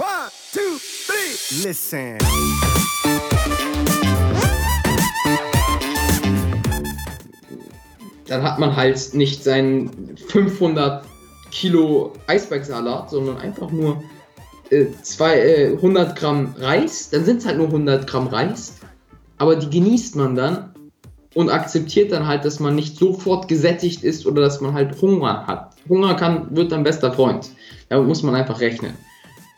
One, two, three. Listen. Dann hat man halt nicht seinen 500 Kilo Eisbergsalat, sondern einfach nur äh, zwei, äh, 100 Gramm Reis. Dann sind es halt nur 100 Gramm Reis. Aber die genießt man dann und akzeptiert dann halt, dass man nicht sofort gesättigt ist oder dass man halt Hunger hat. Hunger kann, wird dein bester Freund. Damit muss man einfach rechnen.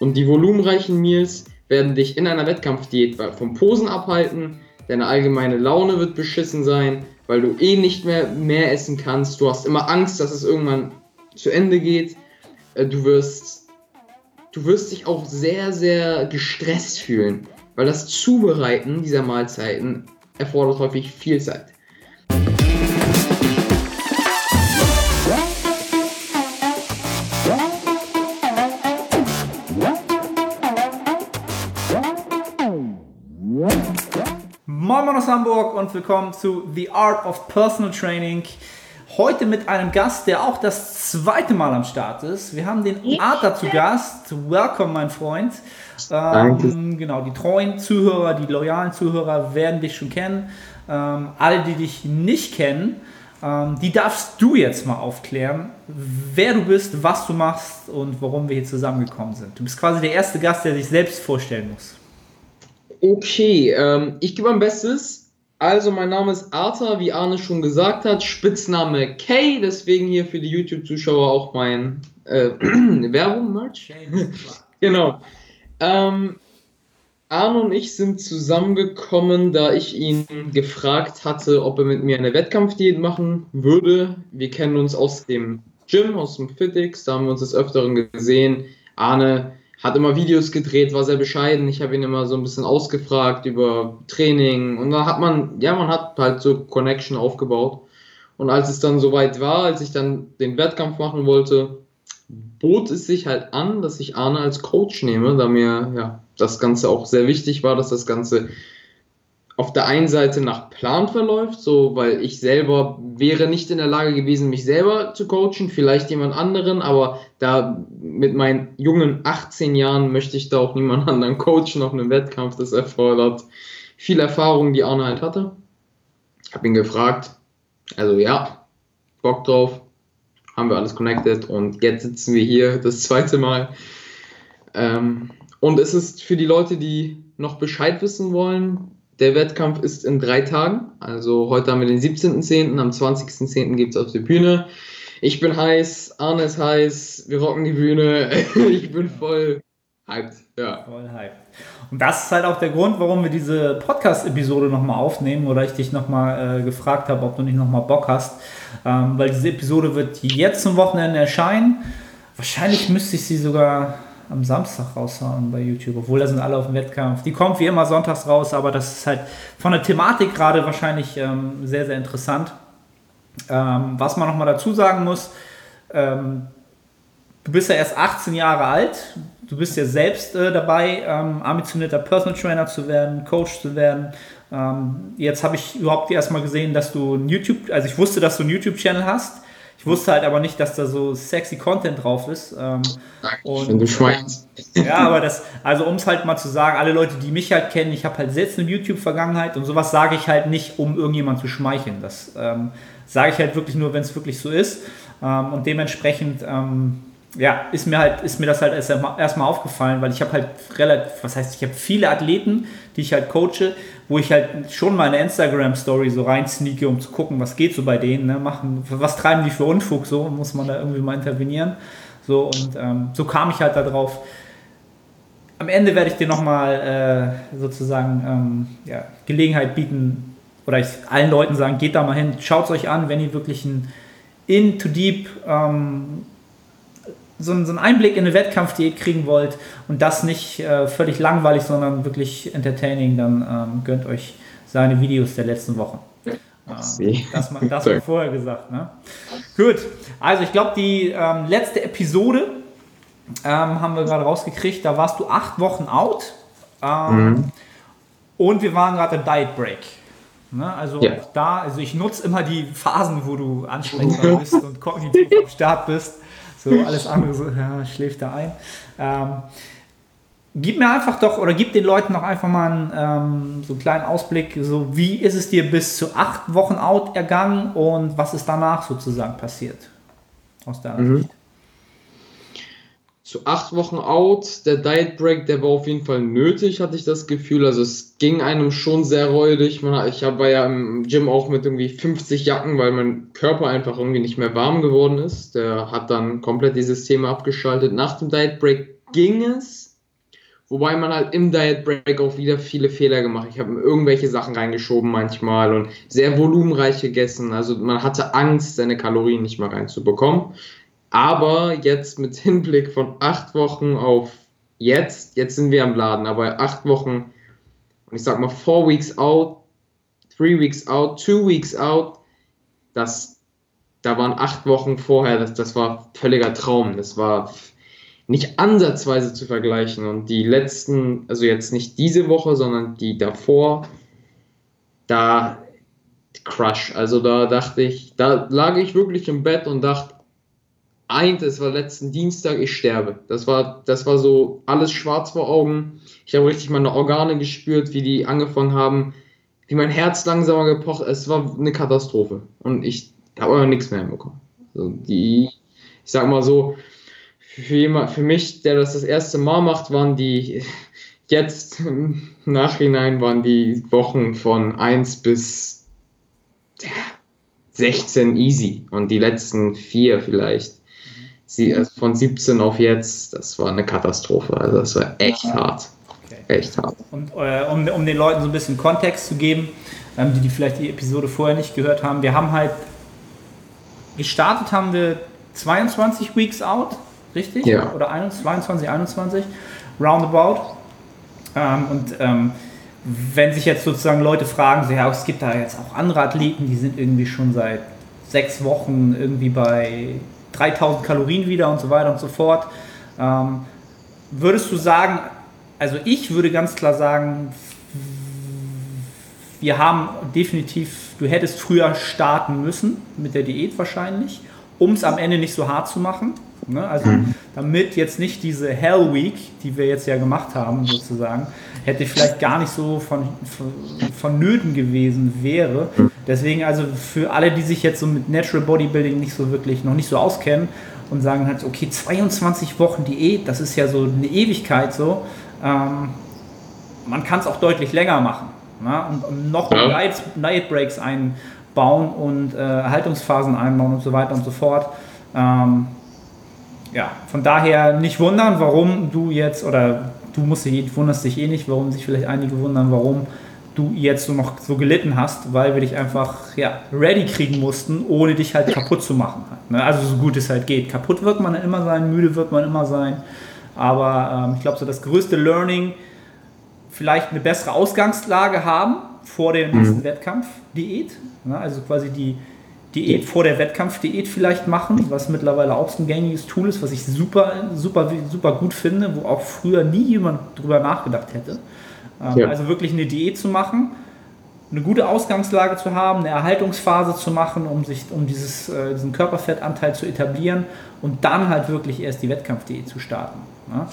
Und die volumenreichen Meals werden dich in einer Wettkampfdiät vom Posen abhalten. Deine allgemeine Laune wird beschissen sein, weil du eh nicht mehr mehr essen kannst. Du hast immer Angst, dass es irgendwann zu Ende geht. Äh, du wirst, du wirst dich auch sehr, sehr gestresst fühlen, weil das Zubereiten dieser Mahlzeiten erfordert häufig viel Zeit. Moin Moin aus Hamburg und willkommen zu The Art of Personal Training. Heute mit einem Gast, der auch das zweite Mal am Start ist. Wir haben den Arthur zu Gast. Welcome, mein Freund. Danke. Ähm, genau, die treuen Zuhörer, die loyalen Zuhörer werden dich schon kennen. Ähm, alle, die dich nicht kennen, ähm, die darfst du jetzt mal aufklären, wer du bist, was du machst und warum wir hier zusammengekommen sind. Du bist quasi der erste Gast, der sich selbst vorstellen muss. Okay, ähm, ich gebe mein Bestes. Also, mein Name ist Arthur, wie Arne schon gesagt hat, Spitzname K, deswegen hier für die YouTube-Zuschauer auch mein äh, Werbung, Merch. genau. Ähm, Arne und ich sind zusammengekommen, da ich ihn gefragt hatte, ob er mit mir eine Wettkampfdiät machen würde. Wir kennen uns aus dem Gym, aus dem Fitix, da haben wir uns des Öfteren gesehen. Arne hat immer Videos gedreht, war sehr bescheiden. Ich habe ihn immer so ein bisschen ausgefragt über Training und da hat man, ja, man hat halt so Connection aufgebaut. Und als es dann soweit war, als ich dann den Wettkampf machen wollte, bot es sich halt an, dass ich Arne als Coach nehme, da mir ja das Ganze auch sehr wichtig war, dass das Ganze auf der einen Seite nach Plan verläuft, so weil ich selber wäre nicht in der Lage gewesen, mich selber zu coachen, vielleicht jemand anderen, aber da mit meinen jungen 18 Jahren möchte ich da auch niemand anderen coachen auf einem Wettkampf. Das erfordert viel Erfahrung, die Arne halt hatte. Ich habe ihn gefragt, also ja, Bock drauf, haben wir alles connected und jetzt sitzen wir hier das zweite Mal. Ähm, und es ist für die Leute, die noch Bescheid wissen wollen, der Wettkampf ist in drei Tagen. Also heute haben wir den 17.10., am 20.10. gibt es auf die Bühne. Ich bin heiß, Arne ist heiß, wir rocken die Bühne. ich bin voll hyped. Ja. Voll hyped. Und das ist halt auch der Grund, warum wir diese Podcast-Episode nochmal aufnehmen oder ich dich nochmal äh, gefragt habe, ob du nicht nochmal Bock hast. Ähm, weil diese Episode wird jetzt zum Wochenende erscheinen. Wahrscheinlich müsste ich sie sogar am Samstag raushauen bei YouTube, obwohl da sind alle auf dem Wettkampf. Die kommt wie immer sonntags raus, aber das ist halt von der Thematik gerade wahrscheinlich ähm, sehr, sehr interessant. Ähm, was man nochmal dazu sagen muss, ähm, du bist ja erst 18 Jahre alt, du bist ja selbst äh, dabei, ähm, ambitionierter Personal Trainer zu werden, Coach zu werden. Ähm, jetzt habe ich überhaupt erstmal gesehen, dass du ein YouTube, also ich wusste, dass du einen YouTube-Channel hast. Ich wusste halt aber nicht, dass da so sexy Content drauf ist. Ähm, und, Wenn du schweinst. Ja, aber das, also um es halt mal zu sagen, alle Leute, die mich halt kennen, ich habe halt selbst eine YouTube-Vergangenheit und sowas sage ich halt nicht, um irgendjemand zu schmeicheln. Das ähm, sage ich halt wirklich nur, wenn es wirklich so ist. Ähm, und dementsprechend, ähm, ja, ist mir halt, ist mir das halt erstmal erst aufgefallen, weil ich habe halt relativ, was heißt, ich habe viele Athleten, die ich halt coache, wo ich halt schon meine Instagram-Story so rein sneake, um zu gucken, was geht so bei denen, ne? Machen, was treiben die für Unfug, so muss man da irgendwie mal intervenieren. So, und ähm, so kam ich halt da drauf. Am Ende werde ich dir nochmal äh, sozusagen ähm, ja, Gelegenheit bieten, oder ich allen Leuten sagen, geht da mal hin, schaut es euch an, wenn ihr wirklich ein into deep ähm, so, einen, Einblick in eine Wettkampfdiät kriegen wollt und das nicht äh, völlig langweilig, sondern wirklich entertaining, dann ähm, gönnt euch seine Videos der letzten Wochen. Ähm, das mal, das mal vorher gesagt. Ne? Gut, also ich glaube, die ähm, letzte Episode ähm, haben wir gerade rausgekriegt. Da warst du acht Wochen out ähm, mhm. und wir waren gerade im Diet Break. Ne? Also ja. da, also ich nutze immer die Phasen, wo du ansprechbar bist und kognitiv am Start bist. So alles andere so, ja, schläft da ein. Ähm, gib mir einfach doch oder gib den Leuten noch einfach mal einen, ähm, so einen kleinen Ausblick, so wie ist es dir bis zu acht Wochen out ergangen und was ist danach sozusagen passiert? Aus deiner mhm. Sicht. Zu acht Wochen out, der Diet Break, der war auf jeden Fall nötig, hatte ich das Gefühl. Also es ging einem schon sehr räudig. Ich war ja im Gym auch mit irgendwie 50 Jacken, weil mein Körper einfach irgendwie nicht mehr warm geworden ist. Der hat dann komplett die Systeme abgeschaltet. Nach dem Diet Break ging es Wobei man halt im Diet Break auch wieder viele Fehler gemacht. Ich habe irgendwelche Sachen reingeschoben manchmal und sehr volumenreich gegessen. Also man hatte Angst, seine Kalorien nicht mal reinzubekommen. Aber jetzt mit Hinblick von acht Wochen auf jetzt, jetzt sind wir am Laden, aber acht Wochen, und ich sag mal four weeks out, three weeks out, two weeks out, das, da waren acht Wochen vorher, das, das war völliger Traum. Das war nicht ansatzweise zu vergleichen. Und die letzten, also jetzt nicht diese Woche, sondern die davor, da Crush. Also da dachte ich, da lag ich wirklich im Bett und dachte, eint, es war letzten Dienstag, ich sterbe. Das war, das war so alles schwarz vor Augen. Ich habe richtig meine Organe gespürt, wie die angefangen haben, wie mein Herz langsamer gepocht. Es war eine Katastrophe. Und ich habe aber nichts mehr hinbekommen. Also die, ich sag mal so, für, jemand, für mich, der das das erste Mal macht, waren die jetzt im Nachhinein waren die Wochen von 1 bis 16 easy und die letzten vier vielleicht. Sie, also von 17 auf jetzt, das war eine Katastrophe. Also das war echt hart. Okay. Echt hart. Und äh, um, um den Leuten so ein bisschen Kontext zu geben, ähm, die, die vielleicht die Episode vorher nicht gehört haben, wir haben halt gestartet haben wir 22 Weeks out richtig? Ja. Oder 22, 21, roundabout. Ähm, und ähm, wenn sich jetzt sozusagen Leute fragen, so, ja, es gibt da jetzt auch andere Athleten, die sind irgendwie schon seit sechs Wochen irgendwie bei 3000 Kalorien wieder und so weiter und so fort. Ähm, würdest du sagen, also ich würde ganz klar sagen, wir haben definitiv, du hättest früher starten müssen mit der Diät wahrscheinlich, um es am Ende nicht so hart zu machen. Ne? Also mhm. damit jetzt nicht diese Hell Week, die wir jetzt ja gemacht haben, sozusagen, hätte vielleicht gar nicht so von, von, vonnöten gewesen wäre. Deswegen also für alle, die sich jetzt so mit Natural Bodybuilding nicht so wirklich, noch nicht so auskennen und sagen halt, okay, 22 Wochen Diät, das ist ja so eine Ewigkeit so. Ähm, man kann es auch deutlich länger machen. Ne? Und, und, noch ja. Night, Night Breaks einbauen und äh, Haltungsphasen einbauen und so weiter und so fort. Ähm, ja, von daher nicht wundern, warum du jetzt, oder du musst dich, wunderst dich eh nicht, warum sich vielleicht einige wundern, warum du jetzt so noch so gelitten hast, weil wir dich einfach ja, ready kriegen mussten, ohne dich halt kaputt zu machen. Ne? Also so gut es halt geht. Kaputt wird man immer sein, müde wird man immer sein. Aber ähm, ich glaube, so das größte Learning, vielleicht eine bessere Ausgangslage haben vor der nächsten mhm. Wettkampf-Diät. Ne? Also quasi die, Diät vor der Wettkampfdiät vielleicht machen, was mittlerweile auch so ein gängiges Tool ist, was ich super, super, super gut finde, wo auch früher nie jemand drüber nachgedacht hätte. Ähm, ja. Also wirklich eine Diät zu machen, eine gute Ausgangslage zu haben, eine Erhaltungsphase zu machen, um sich, um dieses, äh, diesen Körperfettanteil zu etablieren und dann halt wirklich erst die Wettkampfdiät zu starten. Ne?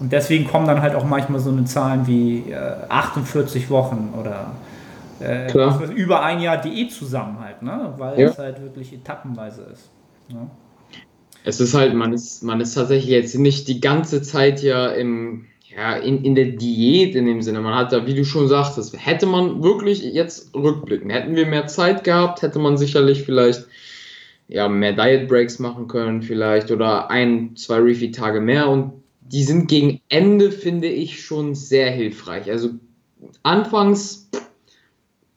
Und deswegen kommen dann halt auch manchmal so eine Zahlen wie äh, 48 Wochen oder äh, Klar. über ein Jahr Diät zusammen halt, ne? weil ja. es halt wirklich etappenweise ist. Ne? Es ist halt, man ist, man ist tatsächlich jetzt nicht die ganze Zeit ja im, ja, in, in der Diät in dem Sinne. Man hat da, wie du schon sagtest, hätte man wirklich jetzt rückblicken, hätten wir mehr Zeit gehabt, hätte man sicherlich vielleicht ja, mehr Diet Breaks machen können, vielleicht oder ein, zwei Refeed-Tage mehr und die sind gegen Ende, finde ich, schon sehr hilfreich. Also anfangs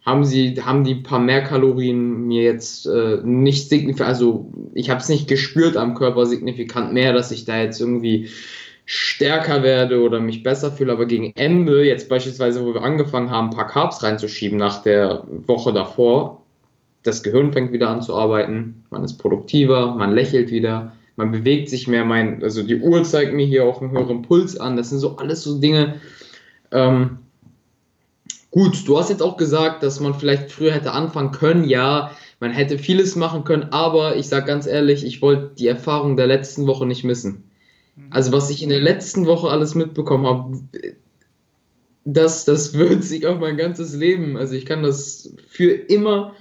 haben sie, haben die paar mehr Kalorien mir jetzt äh, nicht signifikant, also ich habe es nicht gespürt am Körper signifikant mehr, dass ich da jetzt irgendwie stärker werde oder mich besser fühle, aber gegen Ende, jetzt beispielsweise, wo wir angefangen haben, ein paar Carbs reinzuschieben nach der Woche davor, das Gehirn fängt wieder an zu arbeiten, man ist produktiver, man lächelt wieder, man bewegt sich mehr, mein, also die Uhr zeigt mir hier auch einen höheren Puls an, das sind so alles so Dinge, ähm, Gut, du hast jetzt auch gesagt, dass man vielleicht früher hätte anfangen können. Ja, man hätte vieles machen können, aber ich sage ganz ehrlich, ich wollte die Erfahrung der letzten Woche nicht missen. Also was ich in der letzten Woche alles mitbekommen habe, das, das wird sich auf mein ganzes Leben, also ich kann das für immer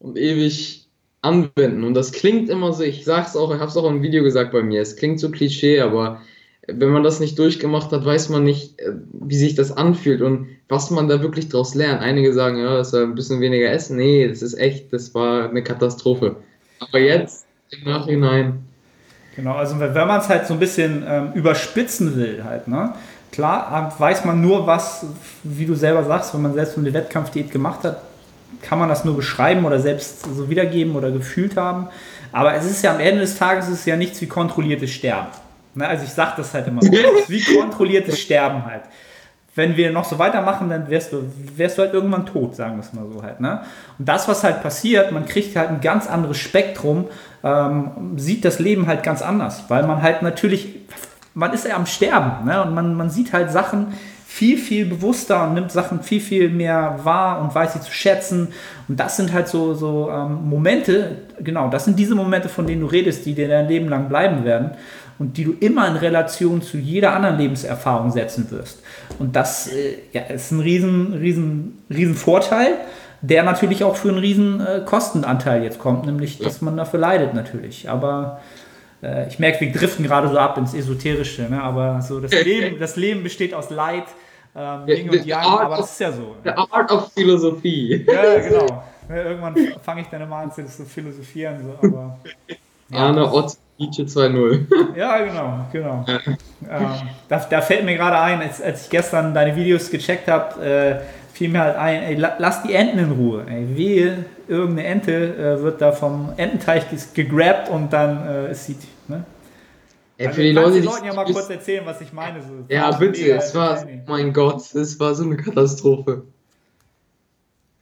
und ewig anwenden. Und das klingt immer so, ich sag's auch, ich habe es auch im Video gesagt bei mir, es klingt so Klischee, aber wenn man das nicht durchgemacht hat, weiß man nicht, äh, wie sich das anfühlt und was man da wirklich draus lernt. Einige sagen, ja, das war ein bisschen weniger Essen. Nee, das ist echt, das war eine Katastrophe. Aber jetzt, im Nachhinein. Genau, also wenn man es halt so ein bisschen ähm, überspitzen will, halt, ne? Klar, ähm, weiß man nur was, wie du selber sagst, wenn man selbst eine Wettkampfdiät gemacht hat, kann man das nur beschreiben oder selbst so wiedergeben oder gefühlt haben. Aber es ist ja am Ende des Tages ist ja nichts wie kontrolliertes Sterben. Ne? Also ich sage das halt immer so. Es ist wie kontrolliertes Sterben halt. Wenn wir noch so weitermachen, dann wärst du, wärst du halt irgendwann tot, sagen wir es mal so halt. Ne? Und das, was halt passiert, man kriegt halt ein ganz anderes Spektrum, ähm, sieht das Leben halt ganz anders, weil man halt natürlich, man ist ja am Sterben ne? und man, man sieht halt Sachen, viel, viel bewusster und nimmt Sachen viel, viel mehr wahr und weiß sie zu schätzen. Und das sind halt so, so ähm, Momente, genau, das sind diese Momente, von denen du redest, die dir dein Leben lang bleiben werden und die du immer in Relation zu jeder anderen Lebenserfahrung setzen wirst. Und das äh, ja, ist ein riesen, riesen, riesen Vorteil, der natürlich auch für einen riesen äh, Kostenanteil jetzt kommt, nämlich, dass man dafür leidet natürlich. Aber äh, ich merke, wir driften gerade so ab ins Esoterische, ne? aber so das Leben, das Leben besteht aus Leid ähm, Yin und Yang, aber das ist ja so. The Art of Philosophie. Ja, genau. Irgendwann fange ich dann immer an zu philosophieren, so, aber. Ja, Arne Ott, Nietzsche 2.0. Ja, genau, genau. ähm, da, da, fällt mir gerade ein, als, als ich gestern deine Videos gecheckt habe, äh, fiel mir halt ein, ey, lass die Enten in Ruhe. Ey, wehe, irgendeine Ente äh, wird da vom Ententeich gegrabt und dann äh, ist sie. Ne? Ey, also für die Leute, die Leuten ja mal kurz erzählen, was ich meine. So, ja, bitte, es war, mein Gott, es war so eine Katastrophe.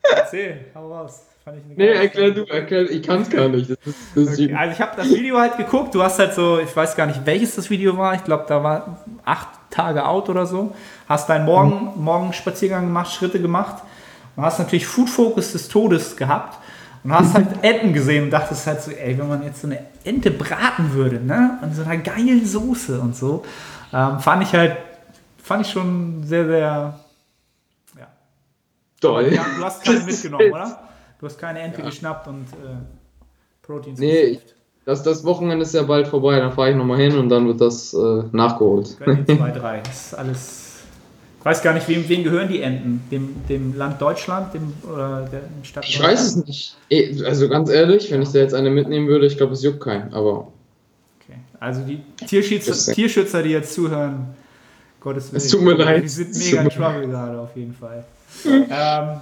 Erzähl, hau raus. Fand ich nee, erklär du, erklär, ich kann es gar nicht. Das ist, das okay, also ich habe das Video halt geguckt, du hast halt so, ich weiß gar nicht, welches das Video war, ich glaube, da war acht Tage out oder so, hast deinen Morgen, mhm. Morgenspaziergang gemacht, Schritte gemacht und hast natürlich Food Focus des Todes gehabt und hast halt Enten gesehen und dachtest halt so, ey, wenn man jetzt so eine Ente braten würde, ne? Und so einer geilen Soße und so, ähm, fand ich halt, fand ich schon sehr, sehr, ja. Toll. Ja, du hast keine mitgenommen, oder? Du hast keine Ente ja. geschnappt und äh, Proteins. Nee, das, das Wochenende ist ja bald vorbei, dann fahre ich nochmal hin und dann wird das äh, nachgeholt. Zwei, drei. Das ist alles weiß gar nicht, wem, wem gehören die Enten? Dem, dem Land Deutschland dem, oder der Stadt? Ich weiß es nicht. Also ganz ehrlich, wenn ich da jetzt eine mitnehmen würde, ich glaube, es juckt keinen. Aber. Okay. Also die Tierschützer, Tierschützer, die jetzt zuhören, Gottes Willen. Es tut mir leid. Die sind mega in Trouble gerade auf jeden Fall. ähm,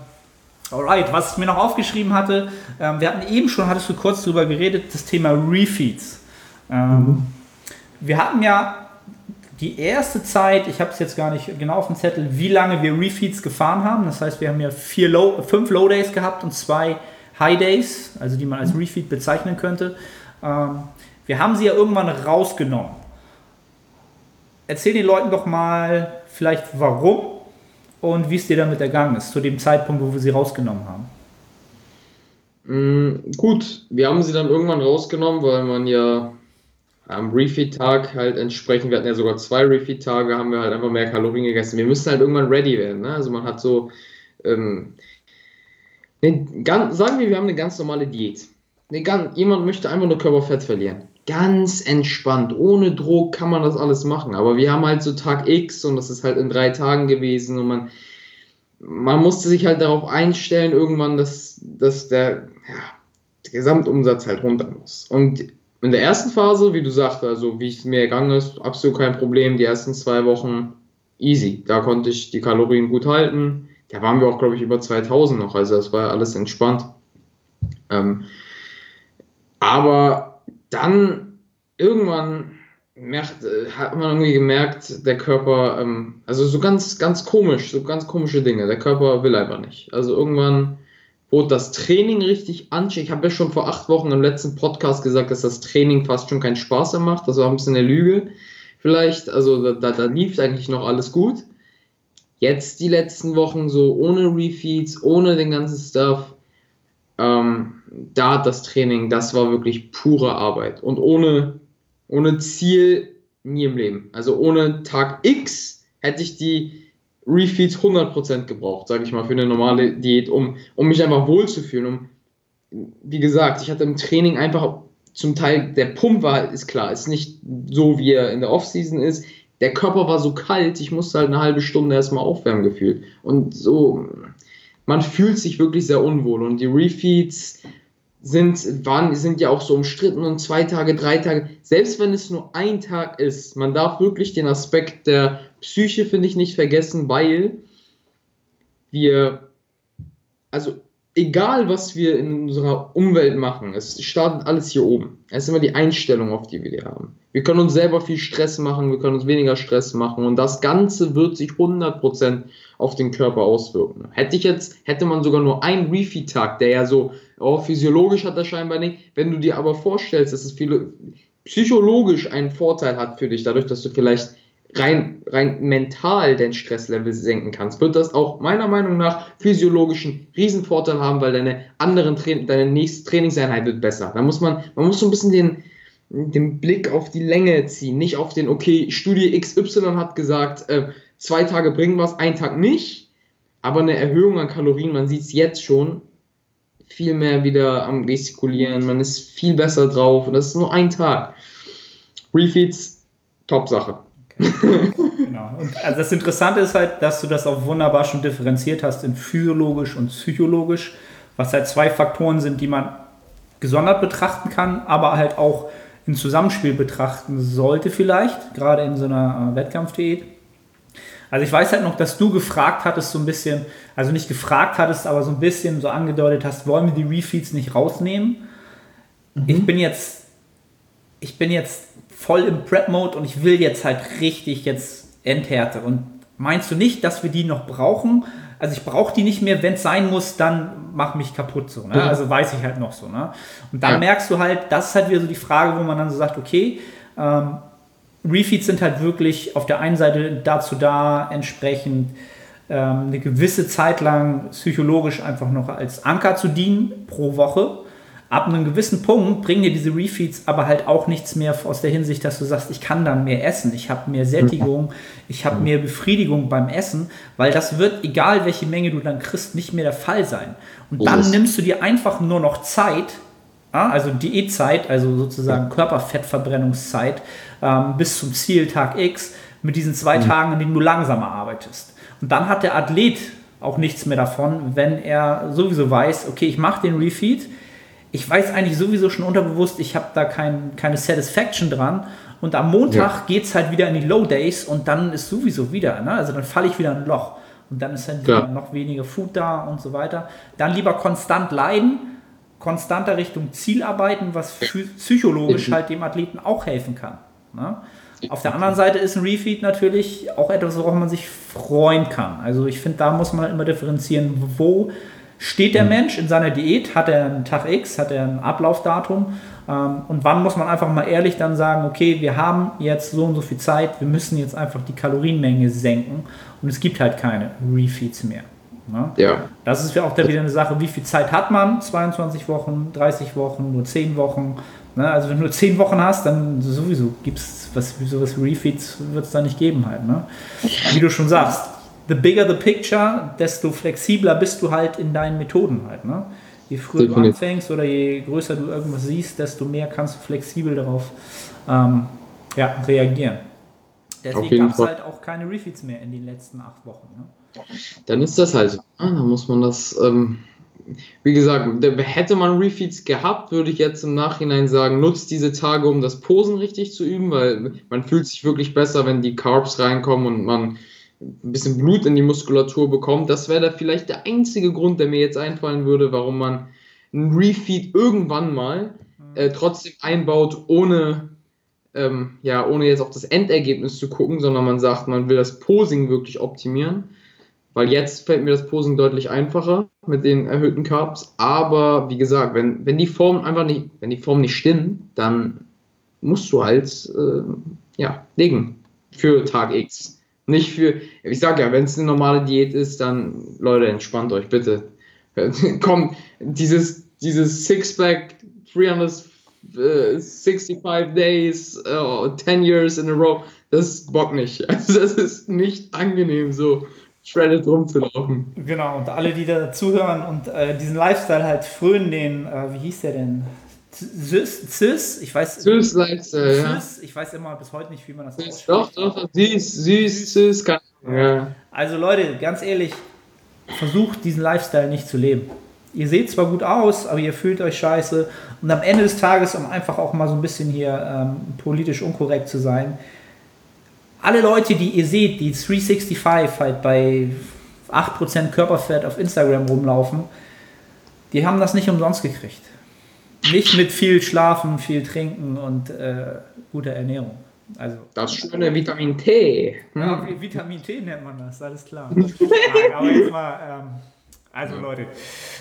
alright, was ich mir noch aufgeschrieben hatte, ähm, wir hatten eben schon, hattest du kurz drüber geredet, das Thema Refeeds. Ähm, mhm. Wir hatten ja die erste Zeit, ich habe es jetzt gar nicht genau auf dem Zettel, wie lange wir Refeeds gefahren haben. Das heißt, wir haben ja vier Low, fünf Low Days gehabt und zwei High Days, also die man als Refeed bezeichnen könnte. Ähm, wir haben sie ja irgendwann rausgenommen. Erzähl den Leuten doch mal vielleicht warum und wie es dir damit ergangen ist, zu dem Zeitpunkt, wo wir sie rausgenommen haben. Mm, gut, wir haben sie dann irgendwann rausgenommen, weil man ja am Refeed-Tag halt entsprechend, wir hatten ja sogar zwei Refeed-Tage, haben wir halt einfach mehr Kalorien gegessen. Wir müssen halt irgendwann ready werden. Ne? Also man hat so, ähm, den, ganz, sagen wir, wir haben eine ganz normale Diät. Eine, ganz, jemand möchte einfach nur Körperfett verlieren. Ganz entspannt, ohne Druck kann man das alles machen. Aber wir haben halt so Tag X und das ist halt in drei Tagen gewesen und man, man musste sich halt darauf einstellen, irgendwann, dass, dass der, ja, der Gesamtumsatz halt runter muss. Und in der ersten Phase, wie du sagst, also wie es mir ergangen ist, absolut kein Problem. Die ersten zwei Wochen easy. Da konnte ich die Kalorien gut halten. Da waren wir auch, glaube ich, über 2000 noch. Also das war alles entspannt. Ähm, aber dann irgendwann merkt, äh, hat man irgendwie gemerkt, der Körper, ähm, also so ganz, ganz komisch, so ganz komische Dinge. Der Körper will einfach nicht. Also irgendwann wo das Training richtig ansteht. Ich habe ja schon vor acht Wochen im letzten Podcast gesagt, dass das Training fast schon keinen Spaß mehr macht. Das war ein bisschen eine Lüge. Vielleicht, also da, da lief eigentlich noch alles gut. Jetzt die letzten Wochen so ohne Refeeds, ohne den ganzen Stuff. Ähm, da hat das Training, das war wirklich pure Arbeit. Und ohne, ohne Ziel Nie im Leben. Also ohne Tag X hätte ich die Refeeds 100% gebraucht, sage ich mal, für eine normale Diät, um, um mich einfach wohlzufühlen. Um, wie gesagt, ich hatte im Training einfach zum Teil, der Pump war, ist klar, ist nicht so, wie er in der Offseason ist. Der Körper war so kalt, ich musste halt eine halbe Stunde erstmal aufwärmen gefühlt. Und so, man fühlt sich wirklich sehr unwohl. Und die Refeeds sind, waren, sind ja auch so umstritten und zwei Tage, drei Tage. Selbst wenn es nur ein Tag ist, man darf wirklich den Aspekt der Psyche, finde ich, nicht vergessen, weil wir, also egal was wir in unserer Umwelt machen, es startet alles hier oben. Es ist immer die Einstellung, auf die wir die haben. Wir können uns selber viel Stress machen, wir können uns weniger Stress machen und das Ganze wird sich 100% auf den Körper auswirken. Hätte ich jetzt, hätte man sogar nur einen Refeed-Tag, der ja so, oh, physiologisch hat er scheinbar nicht, wenn du dir aber vorstellst, dass es viele, psychologisch einen Vorteil hat für dich, dadurch, dass du vielleicht rein, rein mental den Stresslevel senken kannst, wird das auch meiner Meinung nach physiologischen Riesenvorteil haben, weil deine anderen Tra deine nächste Trainingseinheit wird besser. Da muss man, man muss so ein bisschen den, den Blick auf die Länge ziehen, nicht auf den, okay, Studie XY hat gesagt, äh, zwei Tage bringen was, ein Tag nicht, aber eine Erhöhung an Kalorien, man sieht es jetzt schon, viel mehr wieder am Gestikulieren, man ist viel besser drauf und das ist nur ein Tag. Refeeds, Top-Sache. Genau. Und also das Interessante ist halt, dass du das auch wunderbar schon differenziert hast in physiologisch und psychologisch, was halt zwei Faktoren sind, die man gesondert betrachten kann, aber halt auch im Zusammenspiel betrachten sollte vielleicht, gerade in so einer äh, Wettkampfdiät. Also ich weiß halt noch, dass du gefragt hattest so ein bisschen, also nicht gefragt hattest, aber so ein bisschen so angedeutet hast, wollen wir die Refeeds nicht rausnehmen? Mhm. Ich bin jetzt, ich bin jetzt voll im Prep-Mode und ich will jetzt halt richtig jetzt Endhärte. Und meinst du nicht, dass wir die noch brauchen? Also ich brauche die nicht mehr, wenn es sein muss, dann mach mich kaputt so. Ne? Ja. Also weiß ich halt noch so. Ne? Und dann ja. merkst du halt, das ist halt wieder so die Frage, wo man dann so sagt, okay, ähm, Refeeds sind halt wirklich auf der einen Seite dazu da, entsprechend ähm, eine gewisse Zeit lang psychologisch einfach noch als Anker zu dienen pro Woche ab einem gewissen Punkt bringen dir diese Refeeds aber halt auch nichts mehr aus der Hinsicht, dass du sagst, ich kann dann mehr essen, ich habe mehr Sättigung, ich habe mehr Befriedigung beim Essen, weil das wird, egal welche Menge du dann kriegst, nicht mehr der Fall sein. Und dann nimmst du dir einfach nur noch Zeit, also Diätzeit, also sozusagen Körperfettverbrennungszeit ähm, bis zum Ziel Tag X mit diesen zwei mhm. Tagen, in denen du langsamer arbeitest. Und dann hat der Athlet auch nichts mehr davon, wenn er sowieso weiß, okay, ich mache den Refeed, ich weiß eigentlich sowieso schon unterbewusst, ich habe da kein, keine Satisfaction dran. Und am Montag ja. geht es halt wieder in die Low Days und dann ist sowieso wieder, ne? also dann falle ich wieder in ein Loch. Und dann ist dann ja. noch weniger Food da und so weiter. Dann lieber konstant leiden, konstanter Richtung Ziel arbeiten, was psychologisch halt dem Athleten auch helfen kann. Ne? Auf der anderen Seite ist ein Refeed natürlich auch etwas, worauf man sich freuen kann. Also ich finde, da muss man immer differenzieren, wo Steht der mhm. Mensch in seiner Diät? Hat er einen Tag X? Hat er ein Ablaufdatum? Ähm, und wann muss man einfach mal ehrlich dann sagen, okay, wir haben jetzt so und so viel Zeit, wir müssen jetzt einfach die Kalorienmenge senken und es gibt halt keine Refeeds mehr. Ne? Ja. Das ist ja auch da wieder eine Sache, wie viel Zeit hat man? 22 Wochen, 30 Wochen, nur 10 Wochen. Ne? Also wenn du nur 10 Wochen hast, dann sowieso gibt es was, sowas Refeeds wird es da nicht geben halt. Ne? Wie du schon sagst, the bigger the picture, desto flexibler bist du halt in deinen Methoden halt. Ne? Je früher Definitiv. du anfängst oder je größer du irgendwas siehst, desto mehr kannst du flexibel darauf ähm, ja, reagieren. Deswegen gab es halt auch keine Refeeds mehr in den letzten acht Wochen. Ne? Dann ist das halt, ah, dann muss man das, ähm, wie gesagt, hätte man Refeeds gehabt, würde ich jetzt im Nachhinein sagen, nutzt diese Tage, um das Posen richtig zu üben, weil man fühlt sich wirklich besser, wenn die Carbs reinkommen und man ein bisschen Blut in die Muskulatur bekommt. Das wäre da vielleicht der einzige Grund, der mir jetzt einfallen würde, warum man ein Refeed irgendwann mal äh, trotzdem einbaut, ohne, ähm, ja, ohne jetzt auf das Endergebnis zu gucken, sondern man sagt, man will das Posing wirklich optimieren. Weil jetzt fällt mir das Posing deutlich einfacher mit den erhöhten Carbs. Aber wie gesagt, wenn, wenn die Formen einfach nicht, wenn die Formen nicht stimmen, dann musst du halt äh, ja, legen für Tag X. Nicht für, ich sage ja, wenn es eine normale Diät ist, dann, Leute, entspannt euch bitte. Komm, dieses, dieses Sixpack 300, äh, 65 Days, uh, 10 Years in a row. Das Bock nicht. Also das ist nicht angenehm, so shredded rumzulaufen. Genau, und alle, die da zuhören und äh, diesen Lifestyle halt frönen, den, äh, wie hieß der denn? Süß, Cis, ich weiß. Süß Lifestyle, ja. ich weiß immer bis heute nicht, wie man das ausspricht. Doch, doch, süß, süß, süß, kann, ja. Also Leute, ganz ehrlich, versucht diesen Lifestyle nicht zu leben. Ihr seht zwar gut aus, aber ihr fühlt euch scheiße. Und am Ende des Tages, um einfach auch mal so ein bisschen hier ähm, politisch unkorrekt zu sein, alle Leute, die ihr seht, die 365 halt bei 8% Körperfett auf Instagram rumlaufen, die haben das nicht umsonst gekriegt. Nicht mit viel Schlafen, viel Trinken und äh, guter Ernährung. Also, das schöne Vitamin T. Ja, Vitamin T nennt man das, alles klar. Aber jetzt mal, ähm, also Leute,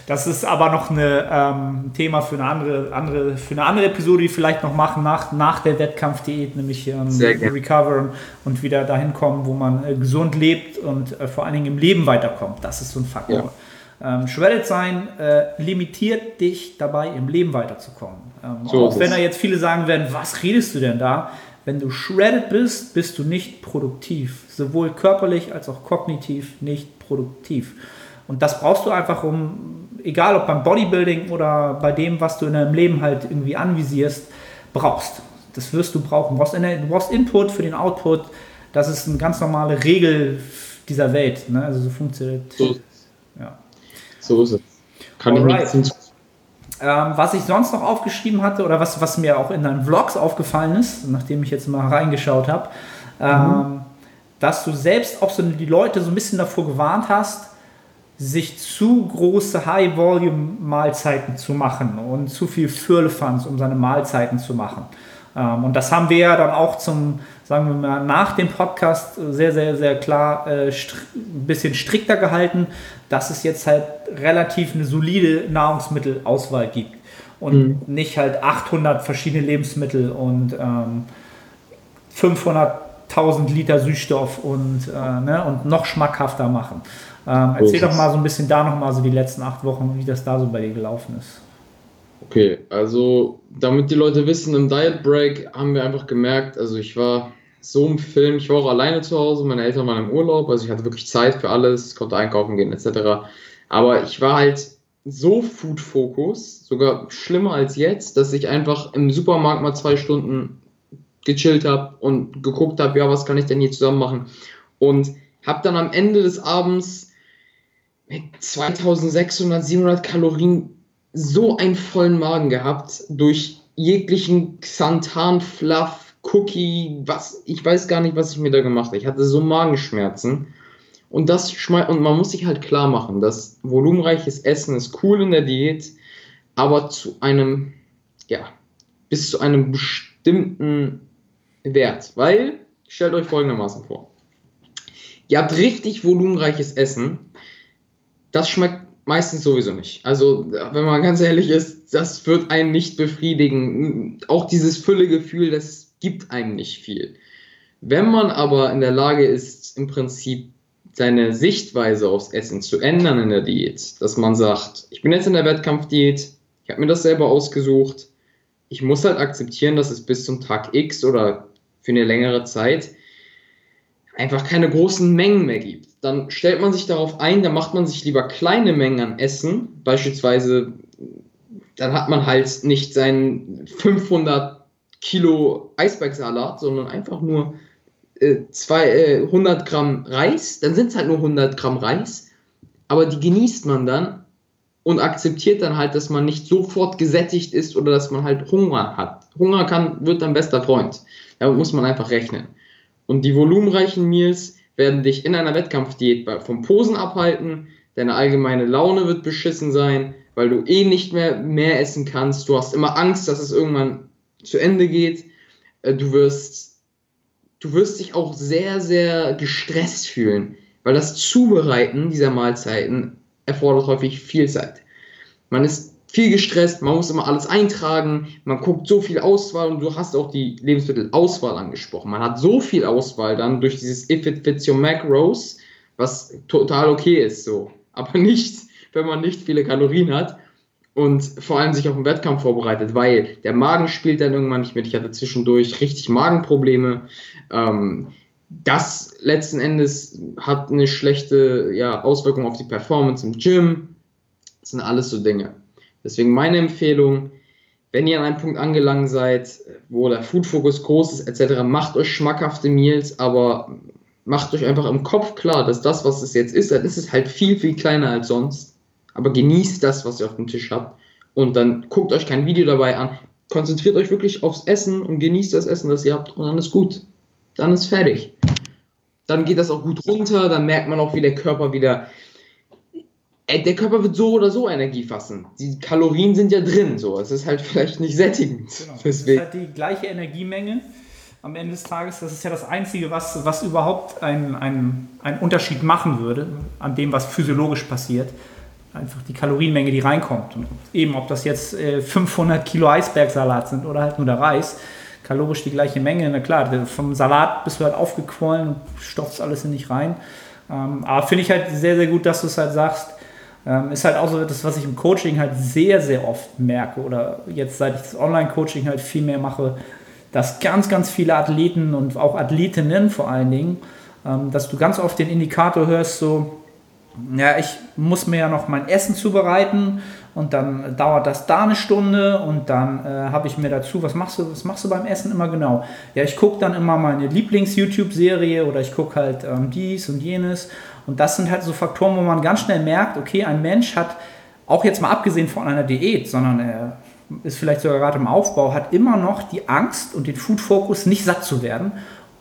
das ist aber noch ein ähm, Thema für eine andere, andere, für eine andere Episode, die wir vielleicht noch machen nach, nach der Wettkampfdiät, nämlich ähm, recoveren und wieder dahin kommen, wo man äh, gesund lebt und äh, vor allen Dingen im Leben weiterkommt. Das ist so ein Faktor. Ja. Ähm, shredded sein äh, limitiert dich dabei, im Leben weiterzukommen. Ähm, so auch wenn da jetzt viele sagen werden, was redest du denn da? Wenn du shredded bist, bist du nicht produktiv. Sowohl körperlich als auch kognitiv nicht produktiv. Und das brauchst du einfach, um, egal ob beim Bodybuilding oder bei dem, was du in deinem Leben halt irgendwie anvisierst, brauchst. Das wirst du brauchen. Du brauchst, du brauchst Input für den Output. Das ist eine ganz normale Regel dieser Welt. Ne? Also so funktioniert. So so ist es. Kann Alright. ich nicht ähm, was ich sonst noch aufgeschrieben hatte oder was, was mir auch in deinen Vlogs aufgefallen ist, nachdem ich jetzt mal reingeschaut habe, ähm, mhm. dass du selbst auch so die Leute so ein bisschen davor gewarnt hast, sich zu große High-Volume-Mahlzeiten zu machen und zu viel Firlefanz, um seine Mahlzeiten zu machen. Ähm, und das haben wir ja dann auch zum, sagen wir mal, nach dem Podcast sehr, sehr, sehr klar äh, ein bisschen strikter gehalten, dass es jetzt halt relativ eine solide Nahrungsmittelauswahl gibt und mhm. nicht halt 800 verschiedene Lebensmittel und ähm, 500.000 Liter Süßstoff und, äh, ne, und noch schmackhafter machen. Ähm, erzähl doch mal so ein bisschen da noch mal so die letzten acht Wochen, wie das da so bei dir gelaufen ist. Okay, also damit die Leute wissen, im Diet Break haben wir einfach gemerkt, also ich war so ein Film. Ich war auch alleine zu Hause, meine Eltern waren im Urlaub, also ich hatte wirklich Zeit für alles, konnte einkaufen gehen etc. Aber ich war halt so Food-Fokus, sogar schlimmer als jetzt, dass ich einfach im Supermarkt mal zwei Stunden gechillt habe und geguckt habe, ja, was kann ich denn hier zusammen machen? Und habe dann am Ende des Abends mit 2600, 700 Kalorien so einen vollen Magen gehabt durch jeglichen Xanthan-Fluff, Cookie, was, ich weiß gar nicht, was ich mir da gemacht habe. Ich hatte so Magenschmerzen. Und das und man muss sich halt klar machen, dass volumenreiches Essen ist cool in der Diät, aber zu einem, ja, bis zu einem bestimmten Wert. Weil, stellt euch folgendermaßen vor. Ihr habt richtig volumenreiches Essen, das schmeckt meistens sowieso nicht. Also, wenn man ganz ehrlich ist, das wird einen nicht befriedigen. Auch dieses Füllegefühl, das gibt einem nicht viel. Wenn man aber in der Lage ist, im Prinzip seine Sichtweise aufs Essen zu ändern in der Diät, dass man sagt, ich bin jetzt in der Wettkampfdiät, ich habe mir das selber ausgesucht, ich muss halt akzeptieren, dass es bis zum Tag X oder für eine längere Zeit einfach keine großen Mengen mehr gibt. Dann stellt man sich darauf ein, dann macht man sich lieber kleine Mengen an Essen, beispielsweise, dann hat man halt nicht seinen 500 Kilo Eisbergsalat, sondern einfach nur äh, zwei, äh, 100 Gramm Reis, dann sind es halt nur 100 Gramm Reis, aber die genießt man dann und akzeptiert dann halt, dass man nicht sofort gesättigt ist oder dass man halt Hunger hat. Hunger kann, wird dein bester Freund. Damit muss man einfach rechnen. Und die volumenreichen Meals werden dich in einer Wettkampfdiät vom Posen abhalten, deine allgemeine Laune wird beschissen sein, weil du eh nicht mehr mehr essen kannst. Du hast immer Angst, dass es irgendwann zu Ende geht. Äh, du wirst, du wirst dich auch sehr, sehr gestresst fühlen, weil das Zubereiten dieser Mahlzeiten erfordert häufig viel Zeit. Man ist viel gestresst, man muss immer alles eintragen, man guckt so viel Auswahl und du hast auch die Lebensmittelauswahl angesprochen. Man hat so viel Auswahl dann durch dieses If it fits your macros, was total okay ist so, aber nicht, wenn man nicht viele Kalorien hat und vor allem sich auf den Wettkampf vorbereitet, weil der Magen spielt dann irgendwann nicht mit. Ich hatte zwischendurch richtig Magenprobleme. Ähm, das letzten Endes hat eine schlechte ja, Auswirkung auf die Performance im Gym. Das sind alles so Dinge. Deswegen meine Empfehlung, wenn ihr an einem Punkt angelangt seid, wo der Food-Fokus groß ist, etc., macht euch schmackhafte Meals, aber macht euch einfach im Kopf klar, dass das, was es jetzt ist, dann ist es halt viel, viel kleiner als sonst. Aber genießt das, was ihr auf dem Tisch habt. Und dann guckt euch kein Video dabei an. Konzentriert euch wirklich aufs Essen und genießt das Essen, das ihr habt. Und dann ist gut. Dann ist fertig. Dann geht das auch gut runter. Dann merkt man auch, wie der Körper wieder äh, der Körper wird so oder so Energie fassen. Die Kalorien sind ja drin, so. Es ist halt vielleicht nicht sättigend. Genau. Deswegen. Es ist halt die gleiche Energiemenge am Ende des Tages. Das ist ja das Einzige, was, was überhaupt einen, einen, einen Unterschied machen würde an dem, was physiologisch passiert. Einfach die Kalorienmenge, die reinkommt. Und eben, ob das jetzt äh, 500 Kilo Eisbergsalat sind oder halt nur der Reis, kalorisch die gleiche Menge. Na klar, vom Salat bist du halt aufgequollen stopfst alles in dich rein. Ähm, aber finde ich halt sehr, sehr gut, dass du es halt sagst ähm, ist halt auch so das, was ich im Coaching halt sehr, sehr oft merke oder jetzt seit ich das Online-Coaching halt viel mehr mache, dass ganz, ganz viele Athleten und auch Athletinnen vor allen Dingen, ähm, dass du ganz oft den Indikator hörst, so, ja, ich muss mir ja noch mein Essen zubereiten und dann dauert das da eine Stunde und dann äh, habe ich mir dazu, was machst du, was machst du beim Essen immer genau? Ja, ich gucke dann immer meine Lieblings-YouTube-Serie oder ich gucke halt ähm, dies und jenes und das sind halt so Faktoren, wo man ganz schnell merkt, okay, ein Mensch hat, auch jetzt mal abgesehen von einer Diät, sondern er ist vielleicht sogar gerade im Aufbau, hat immer noch die Angst und den Food-Fokus, nicht satt zu werden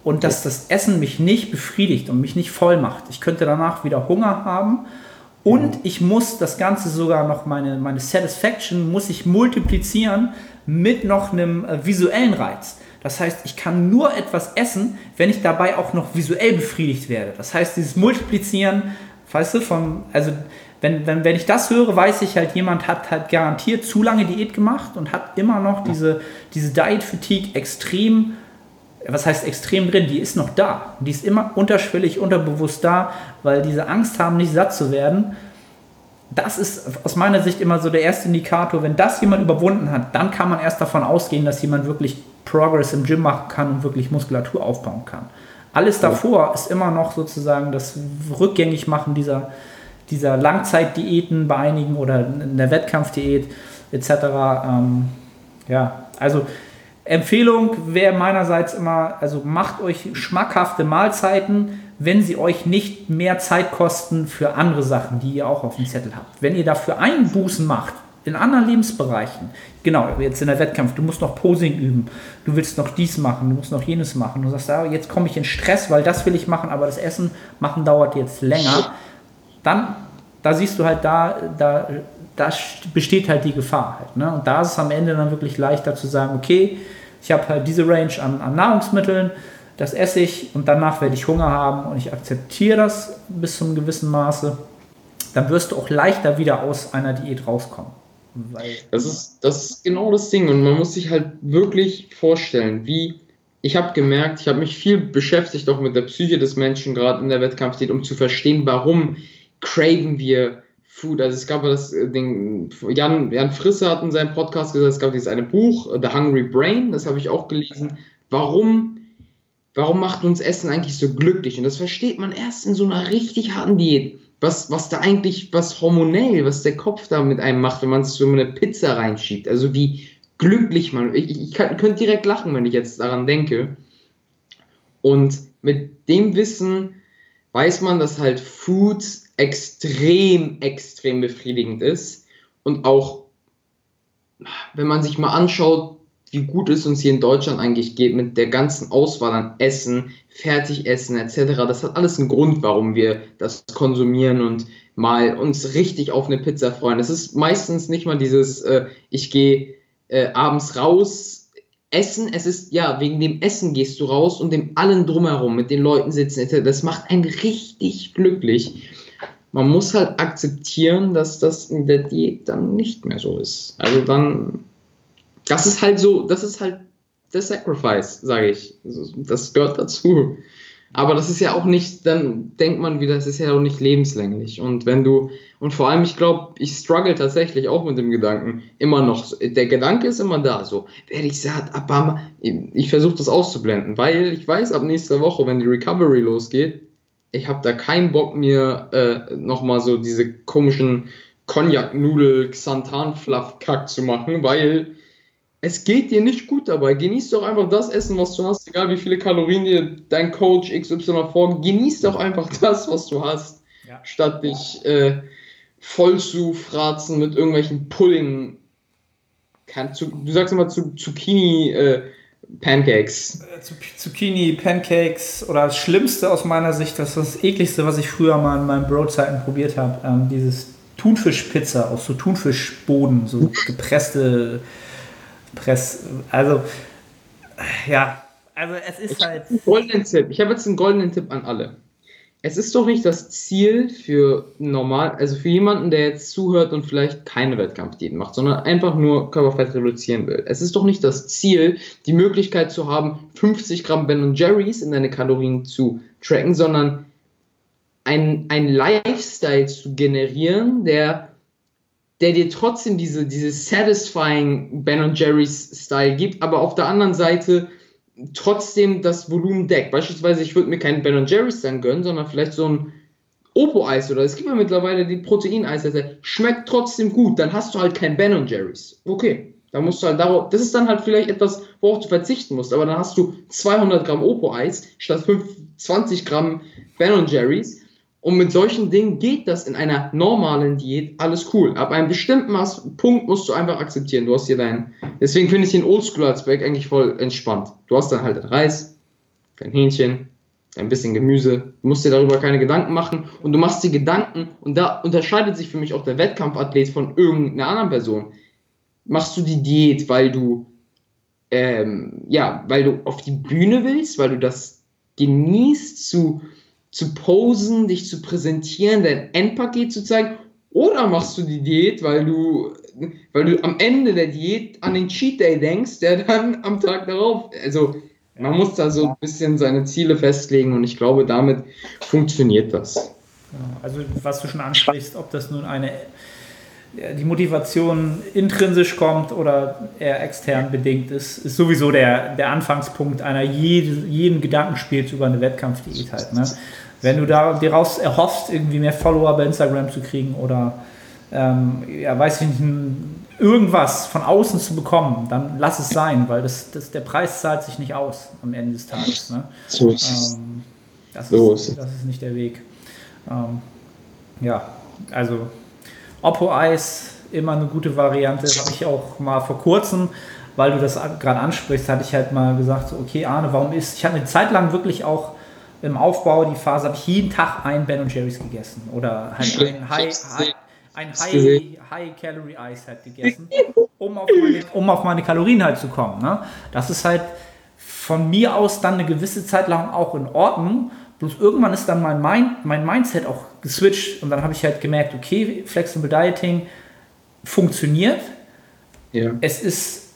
und dass das Essen mich nicht befriedigt und mich nicht voll macht. Ich könnte danach wieder Hunger haben und ich muss das Ganze sogar noch, meine, meine Satisfaction, muss ich multiplizieren mit noch einem äh, visuellen Reiz. Das heißt, ich kann nur etwas essen, wenn ich dabei auch noch visuell befriedigt werde. Das heißt, dieses Multiplizieren, weißt du, von, also wenn, wenn, wenn ich das höre, weiß ich halt, jemand hat halt garantiert zu lange Diät gemacht und hat immer noch diese, diese Diet-Fatigue extrem, was heißt extrem drin, die ist noch da. Die ist immer unterschwellig, unterbewusst da, weil diese Angst haben, nicht satt zu werden. Das ist aus meiner Sicht immer so der erste Indikator. Wenn das jemand überwunden hat, dann kann man erst davon ausgehen, dass jemand wirklich Progress im Gym machen kann und wirklich Muskulatur aufbauen kann. Alles davor ist immer noch sozusagen das Rückgängigmachen dieser, dieser Langzeitdiäten bei einigen oder in der Wettkampfdiät etc. Ähm, ja, also Empfehlung wäre meinerseits immer, also macht euch schmackhafte Mahlzeiten, wenn sie euch nicht mehr Zeit kosten für andere Sachen, die ihr auch auf dem Zettel habt. Wenn ihr dafür Einbußen macht, in anderen Lebensbereichen, genau, jetzt in der Wettkampf, du musst noch Posing üben, du willst noch dies machen, du musst noch jenes machen, du sagst, ah, jetzt komme ich in Stress, weil das will ich machen, aber das Essen machen dauert jetzt länger, dann, da siehst du halt, da, da, da besteht halt die Gefahr halt, ne? und da ist es am Ende dann wirklich leichter zu sagen, okay, ich habe halt diese Range an, an Nahrungsmitteln, das esse ich und danach werde ich Hunger haben und ich akzeptiere das bis zu einem gewissen Maße, dann wirst du auch leichter wieder aus einer Diät rauskommen. Das, ist, das ist genau das Ding und man muss sich halt wirklich vorstellen, wie ich habe gemerkt, ich habe mich viel beschäftigt auch mit der Psyche des Menschen, gerade in der Wettkampfdiät, um zu verstehen, warum craven wir Food. Also es gab das äh, Ding, Jan, Jan Frisse hat in seinem Podcast gesagt, es gab dieses eine Buch, The Hungry Brain, das habe ich auch gelesen. Warum, warum macht uns Essen eigentlich so glücklich? Und das versteht man erst in so einer richtig harten Diät was, was da eigentlich, was hormonell, was der Kopf da mit einem macht, wenn man sich so eine Pizza reinschiebt. Also wie glücklich man, ich, ich könnte direkt lachen, wenn ich jetzt daran denke. Und mit dem Wissen weiß man, dass halt Food extrem, extrem befriedigend ist. Und auch, wenn man sich mal anschaut, wie gut es uns hier in Deutschland eigentlich geht mit der ganzen Auswahl an Essen, Fertigessen etc. Das hat alles einen Grund, warum wir das konsumieren und mal uns richtig auf eine Pizza freuen. Es ist meistens nicht mal dieses, äh, ich gehe äh, abends raus, essen. Es ist, ja, wegen dem Essen gehst du raus und dem allen drumherum, mit den Leuten sitzen etc. Das macht einen richtig glücklich. Man muss halt akzeptieren, dass das in der Diät dann nicht mehr so ist. Also dann das ist halt so, das ist halt der Sacrifice, sage ich. Das gehört dazu. Aber das ist ja auch nicht, dann denkt man wieder, das ist ja auch nicht lebenslänglich. Und wenn du, und vor allem, ich glaube, ich struggle tatsächlich auch mit dem Gedanken, immer noch, der Gedanke ist immer da, so, werde ich satt, aber ich versuche das auszublenden, weil ich weiß, ab nächster Woche, wenn die Recovery losgeht, ich habe da keinen Bock mir äh, nochmal so diese komischen Cognac-Nudel, Xanthan-Fluff-Kack zu machen, weil es geht dir nicht gut dabei. Genieß doch einfach das Essen, was du hast, egal wie viele Kalorien dir dein Coach XY vorgibt. Genieß doch einfach das, was du hast, ja. statt dich äh, voll zu fratzen mit irgendwelchen Pudding. Du sagst immer zu, Zucchini. Äh, Pancakes. Äh, Zucchini, Pancakes oder das Schlimmste aus meiner Sicht, das ist das ekligste, was ich früher mal in meinen Broadzeiten probiert habe. Ähm, dieses Thunfischpizza aus so Thunfischboden, so gepresste Press. Also, ja, also es ist halt. Goldenen Tipp. Ich habe jetzt einen goldenen Tipp an alle. Es ist doch nicht das Ziel für normal, also für jemanden, der jetzt zuhört und vielleicht keine Wettkampfdiät macht, sondern einfach nur Körperfett reduzieren will. Es ist doch nicht das Ziel, die Möglichkeit zu haben, 50 Gramm Ben Jerry's in deine Kalorien zu tracken, sondern ein, ein Lifestyle zu generieren, der der dir trotzdem diese, diese satisfying Ben Jerry's Style gibt, aber auf der anderen Seite trotzdem das Volumen deckt. Beispielsweise, ich würde mir keinen Ben Jerry's dann gönnen, sondern vielleicht so ein Opo-Eis oder es gibt ja mittlerweile die Protein-Eis, schmeckt trotzdem gut, dann hast du halt kein Ben Jerry's. Okay, dann musst du halt darauf, das ist dann halt vielleicht etwas, worauf du verzichten musst, aber dann hast du 200 Gramm Opo-Eis statt 20 Gramm Ben Jerry's und mit solchen Dingen geht das in einer normalen Diät alles cool. Ab einem bestimmten Maß, Punkt musst du einfach akzeptieren. Du hast hier deinen. Deswegen finde ich den Oldschool-Aspekt eigentlich voll entspannt. Du hast dann halt den Reis, dein Hähnchen, ein bisschen Gemüse. Du musst dir darüber keine Gedanken machen und du machst dir Gedanken und da unterscheidet sich für mich auch der Wettkampfathlet von irgendeiner anderen Person. Machst du die Diät, weil du ähm, ja, weil du auf die Bühne willst, weil du das genießt zu zu posen, dich zu präsentieren, dein Endpaket zu zeigen? Oder machst du die Diät, weil du, weil du am Ende der Diät an den Cheat Day denkst, der dann am Tag darauf, also man muss da so ein bisschen seine Ziele festlegen und ich glaube, damit funktioniert das. Also was du schon ansprichst, ob das nun eine die Motivation intrinsisch kommt oder eher extern bedingt ist, ist sowieso der, der Anfangspunkt einer jeden, jeden Gedankenspiels über eine Wettkampfdiät halt. Ne? Wenn du da daraus erhoffst, irgendwie mehr Follower bei Instagram zu kriegen oder ähm, ja, weiß ich nicht, irgendwas von außen zu bekommen, dann lass es sein, weil das, das, der Preis zahlt sich nicht aus am Ende des Tages. Ne? So ist ähm, das, so ist, das ist nicht der Weg. Ähm, ja, also Oppo Eis, immer eine gute Variante. Habe ich auch mal vor kurzem, weil du das gerade ansprichst, hatte ich halt mal gesagt, okay Arne, warum ist, ich hatte eine Zeit lang wirklich auch im Aufbau die Phase, habe ich jeden Tag ein Ben Jerry's gegessen oder halt ein High, High, ein High, High Calorie Eis halt gegessen, um auf, meine, um auf meine Kalorien halt zu kommen. Ne? Das ist halt von mir aus dann eine gewisse Zeit lang auch in Ordnung. Bloß irgendwann ist dann mein, Mind, mein Mindset auch geswitcht und dann habe ich halt gemerkt, okay, Flexible Dieting funktioniert. Ja. Es ist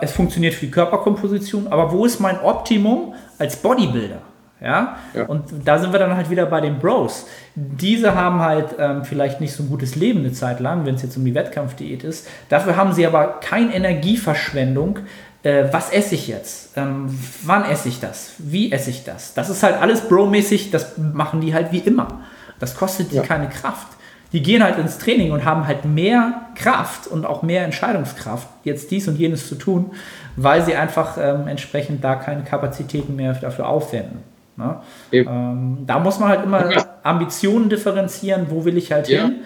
es funktioniert für die Körperkomposition, aber wo ist mein Optimum als Bodybuilder? Ja? ja? Und da sind wir dann halt wieder bei den Bros. Diese haben halt ähm, vielleicht nicht so ein gutes Leben eine Zeit lang, wenn es jetzt um die Wettkampfdiät ist. Dafür haben sie aber keine Energieverschwendung, äh, was esse ich jetzt? Ähm, wann esse ich das? Wie esse ich das? Das ist halt alles Bro-mäßig, das machen die halt wie immer. Das kostet die ja. keine Kraft. Die gehen halt ins Training und haben halt mehr Kraft und auch mehr Entscheidungskraft, jetzt dies und jenes zu tun, weil sie einfach ähm, entsprechend da keine Kapazitäten mehr dafür aufwenden. Ne? Ähm, da muss man halt immer Ambitionen differenzieren, wo will ich halt ja. hin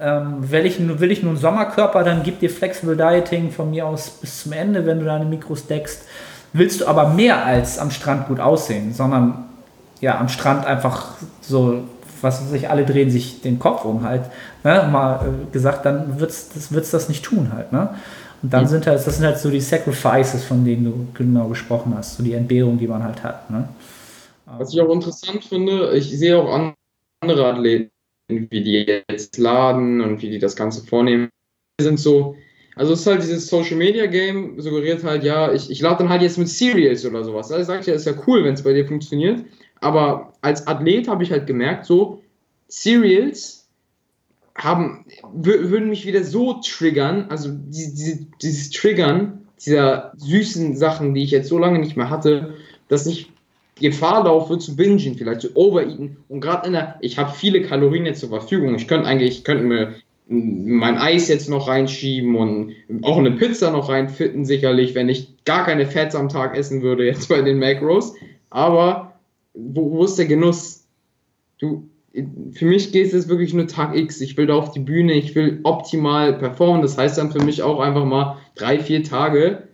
ähm, will, ich, will ich nun Sommerkörper, dann gib dir Flexible Dieting von mir aus bis zum Ende, wenn du deine Mikros deckst. Willst du aber mehr als am Strand gut aussehen, sondern ja, am Strand einfach so, was weiß ich, alle drehen sich den Kopf um halt, ne, mal äh, gesagt, dann wird es das, wird's das nicht tun halt. Ne? Und dann mhm. sind halt, das sind halt so die Sacrifices, von denen du genau gesprochen hast, so die Entbehrung, die man halt hat. Ne? Was ich auch interessant finde, ich sehe auch andere Athleten, wie die jetzt laden und wie die das Ganze vornehmen, sind so, also es ist halt dieses Social Media Game, suggeriert halt, ja, ich, ich lade dann halt jetzt mit Serials oder sowas. Also ich sage ja, ist ja cool, wenn es bei dir funktioniert, Aber als Athlet habe ich halt gemerkt, so Cereals haben, würden mich wieder so triggern, also diese, diese, dieses Triggern dieser süßen Sachen, die ich jetzt so lange nicht mehr hatte, dass ich Gefahr laufe zu bingen, vielleicht zu overeaten. Und gerade in der, ich habe viele Kalorien jetzt zur Verfügung. Ich könnte eigentlich, ich könnte mir mein Eis jetzt noch reinschieben und auch eine Pizza noch reinfitten, sicherlich, wenn ich gar keine Fats am Tag essen würde, jetzt bei den Macros. Aber wo, wo ist der Genuss? Du, für mich geht es wirklich nur Tag X. Ich will da auf die Bühne, ich will optimal performen. Das heißt dann für mich auch einfach mal drei, vier Tage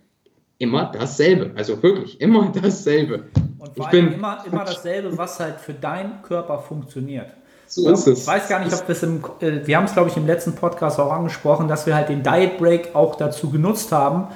immer dasselbe. Also wirklich immer dasselbe. Und vor allem immer, immer dasselbe, was halt für deinen Körper funktioniert. So ist es. Ich weiß gar nicht, ob wir es im, äh, wir haben es glaube ich im letzten Podcast auch angesprochen, dass wir halt den Diet Break auch dazu genutzt haben,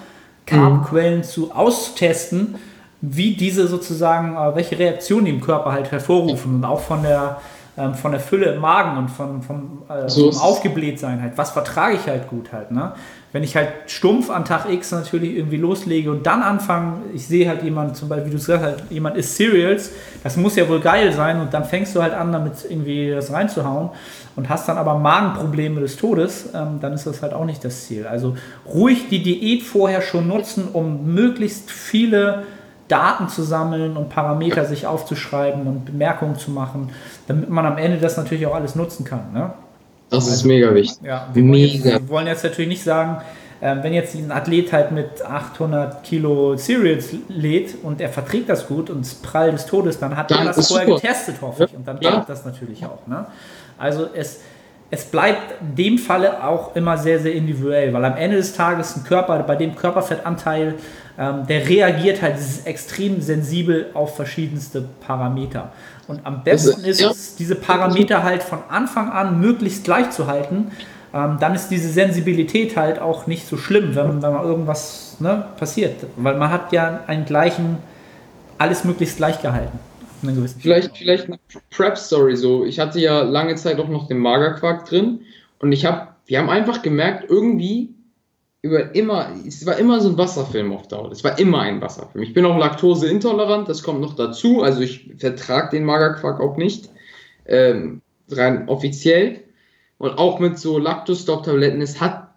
Carbquellen mhm. zu austesten, wie diese sozusagen, äh, welche Reaktionen die im Körper halt hervorrufen und auch von der, ähm, von der Fülle im Magen und von, von äh, so aufgebläht sein halt. Was vertrage ich halt gut halt, ne? wenn ich halt stumpf an Tag X natürlich irgendwie loslege und dann anfange, ich sehe halt jemand, zum Beispiel, wie du es gesagt hast, jemand isst Cereals, das muss ja wohl geil sein und dann fängst du halt an, damit irgendwie das reinzuhauen und hast dann aber Magenprobleme des Todes, ähm, dann ist das halt auch nicht das Ziel. Also ruhig die Diät vorher schon nutzen, um möglichst viele Daten zu sammeln und Parameter sich aufzuschreiben und Bemerkungen zu machen, damit man am Ende das natürlich auch alles nutzen kann. Ne? Das also, ist mega wichtig. Ja, wir, mega. Wollen jetzt, wir wollen jetzt natürlich nicht sagen, ähm, wenn jetzt ein Athlet halt mit 800 Kilo Cereals lädt und er verträgt das gut und es prall des Todes, dann hat dann er das vorher super. getestet, hoffe ich. Und dann ja. das natürlich auch. Ne? Also es, es bleibt in dem Falle auch immer sehr, sehr individuell, weil am Ende des Tages ein Körper, bei dem Körperfettanteil, ähm, der reagiert halt extrem sensibel auf verschiedenste Parameter. Und am besten ist es, diese Parameter halt von Anfang an möglichst gleich zu halten. Ähm, dann ist diese Sensibilität halt auch nicht so schlimm, wenn, wenn mal irgendwas ne, passiert. Weil man hat ja einen gleichen, alles möglichst gleich gehalten. Vielleicht, vielleicht eine Prep-Story so. Ich hatte ja lange Zeit auch noch den Magerquark drin und ich habe, wir haben einfach gemerkt, irgendwie über immer, es war immer so ein Wasserfilm auf Dauer. Es war immer ein Wasserfilm. Ich bin auch laktoseintolerant, das kommt noch dazu. Also ich vertrage den Magerquark auch nicht, ähm, rein offiziell. Und auch mit so Lactostop-Tabletten, es hat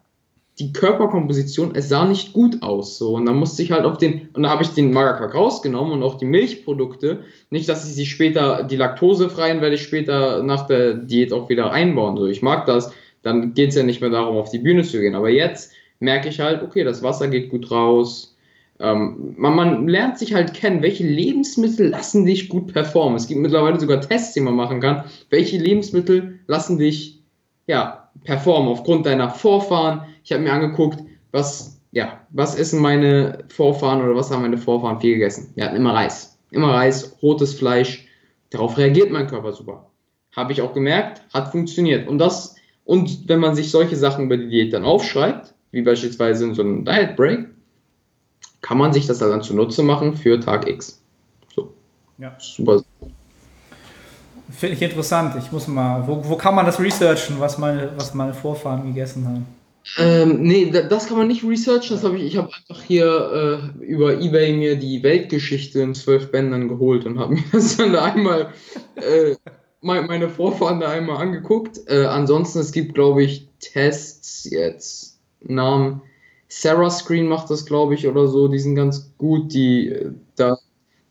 die Körperkomposition, es sah nicht gut aus. So. Und dann musste ich halt auf den, und da habe ich den Magerquark rausgenommen und auch die Milchprodukte. Nicht, dass ich sie später, die laktosefreien werde ich später nach der Diät auch wieder einbauen. So. Ich mag das, dann geht es ja nicht mehr darum, auf die Bühne zu gehen. Aber jetzt merke ich halt, okay, das Wasser geht gut raus. Ähm, man, man, lernt sich halt kennen, welche Lebensmittel lassen dich gut performen. Es gibt mittlerweile sogar Tests, die man machen kann. Welche Lebensmittel lassen dich ja, performen aufgrund deiner Vorfahren. Ich habe mir angeguckt, was, ja, was essen meine Vorfahren oder was haben meine Vorfahren viel gegessen. Wir hatten immer Reis. Immer Reis, rotes Fleisch. Darauf reagiert mein Körper super. Habe ich auch gemerkt, hat funktioniert. Und das, und wenn man sich solche Sachen über die Diät dann aufschreibt, wie beispielsweise in so einem Diet Break, kann man sich das dann zunutze machen für Tag X. So. Ja. Super. Finde ich interessant. Ich muss mal, wo, wo kann man das researchen, was meine, was meine Vorfahren gegessen haben? Ähm, nee, das kann man nicht researchen. Das habe ich, ich habe einfach hier äh, über Ebay mir die Weltgeschichte in zwölf Bändern geholt und habe mir das dann da einmal, äh, meine Vorfahren da einmal angeguckt. Äh, ansonsten, es gibt, glaube ich, Tests jetzt Namen. Sarah Screen macht das, glaube ich, oder so. Die sind ganz gut. Die äh, da,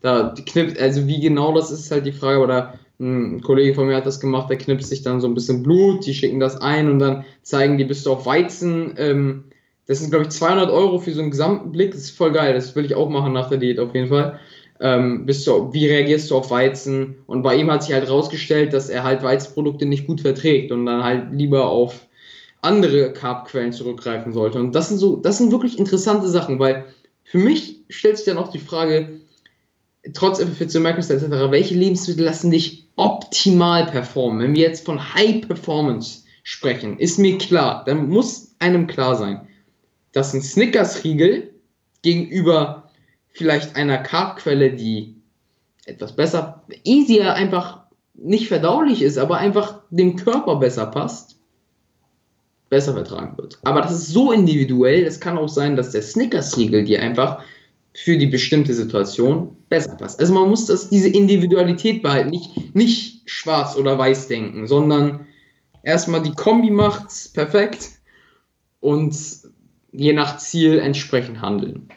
da die knippt, also wie genau das ist, ist halt die Frage. Oder ein Kollege von mir hat das gemacht, der knipst sich dann so ein bisschen Blut, die schicken das ein und dann zeigen die, bist du auf Weizen. Ähm, das sind, glaube ich, 200 Euro für so einen gesamten Blick. Das ist voll geil. Das will ich auch machen nach der Diät auf jeden Fall. Ähm, bist du, wie reagierst du auf Weizen? Und bei ihm hat sich halt rausgestellt, dass er halt Weizenprodukte nicht gut verträgt und dann halt lieber auf andere Carbquellen zurückgreifen sollte. Und das sind so, das sind wirklich interessante Sachen, weil für mich stellt sich dann auch die Frage, trotz FF14 Microsoft etc., welche Lebensmittel lassen dich optimal performen? Wenn wir jetzt von High Performance sprechen, ist mir klar, dann muss einem klar sein, dass ein Snickers-Riegel gegenüber vielleicht einer Carbquelle, die etwas besser, easier einfach nicht verdaulich ist, aber einfach dem Körper besser passt, besser vertragen wird. Aber das ist so individuell, es kann auch sein, dass der Snickers-Riegel dir einfach für die bestimmte Situation besser passt. Also man muss das, diese Individualität behalten, nicht, nicht schwarz oder weiß denken, sondern erstmal die Kombi macht's perfekt und je nach Ziel entsprechend handeln.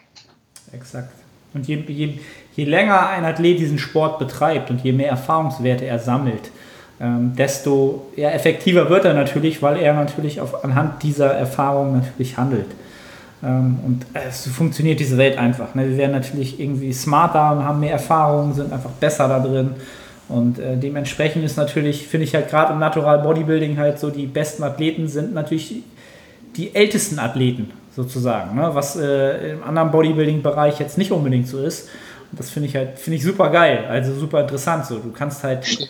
Exakt. Und je, je, je länger ein Athlet diesen Sport betreibt und je mehr Erfahrungswerte er sammelt, ähm, desto ja, effektiver wird er natürlich, weil er natürlich auf, anhand dieser Erfahrung natürlich handelt. Ähm, und es funktioniert diese Welt einfach. Ne? Wir werden natürlich irgendwie smarter und haben mehr Erfahrung, sind einfach besser da drin. Und äh, dementsprechend ist natürlich, finde ich halt gerade im Natural Bodybuilding halt so, die besten Athleten sind natürlich die ältesten Athleten sozusagen, ne? was äh, im anderen Bodybuilding-Bereich jetzt nicht unbedingt so ist. Und das finde ich halt, finde ich super geil, also super interessant so. Du kannst halt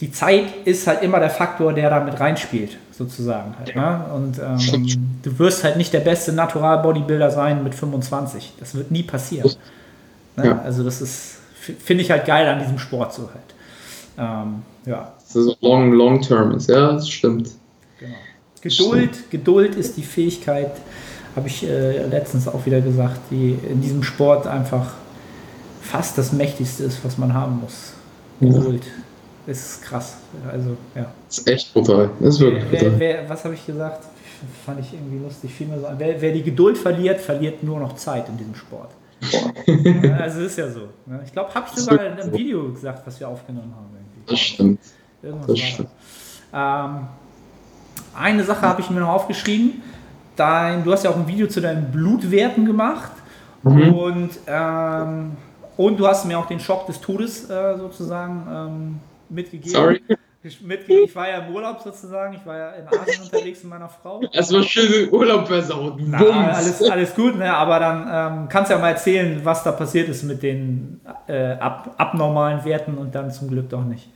die Zeit ist halt immer der Faktor, der da mit reinspielt, sozusagen. Halt, ne? Und ähm, du wirst halt nicht der beste Natural-Bodybuilder sein mit 25. Das wird nie passieren. Ne? Ja. Also das ist, finde ich halt geil an diesem Sport so halt. Ähm, ja. Das ist long, long term ist, ja, das stimmt. Genau. Geduld, stimmt. Geduld ist die Fähigkeit, habe ich äh, letztens auch wieder gesagt, die in diesem Sport einfach fast das Mächtigste ist, was man haben muss. Geduld. Ja ist krass. Also, ja. Das ist echt brutal. Das ist wirklich wer, brutal. Wer, was habe ich gesagt? Fand ich irgendwie lustig. Fiel mir so wer, wer, die Geduld verliert, verliert nur noch Zeit in diesem Sport. also ist ja so. Ne? Ich glaube, habe ich sogar in einem Video gesagt, was wir aufgenommen haben. Irgendwie. Das stimmt. Irgendwas das stimmt. Ähm, eine Sache habe ich mir noch aufgeschrieben. Dein, du hast ja auch ein Video zu deinen Blutwerten gemacht. Mhm. Und, ähm, und du hast mir auch den Schock des Todes äh, sozusagen ähm, mitgegeben. Sorry. Mitgegeben. Ich war ja im Urlaub sozusagen, ich war ja in Asien unterwegs mit meiner Frau. Es war schön Urlaub versaut. Na, alles, alles gut, ne? aber dann ähm, kannst du ja mal erzählen, was da passiert ist mit den äh, ab, abnormalen Werten und dann zum Glück doch nicht.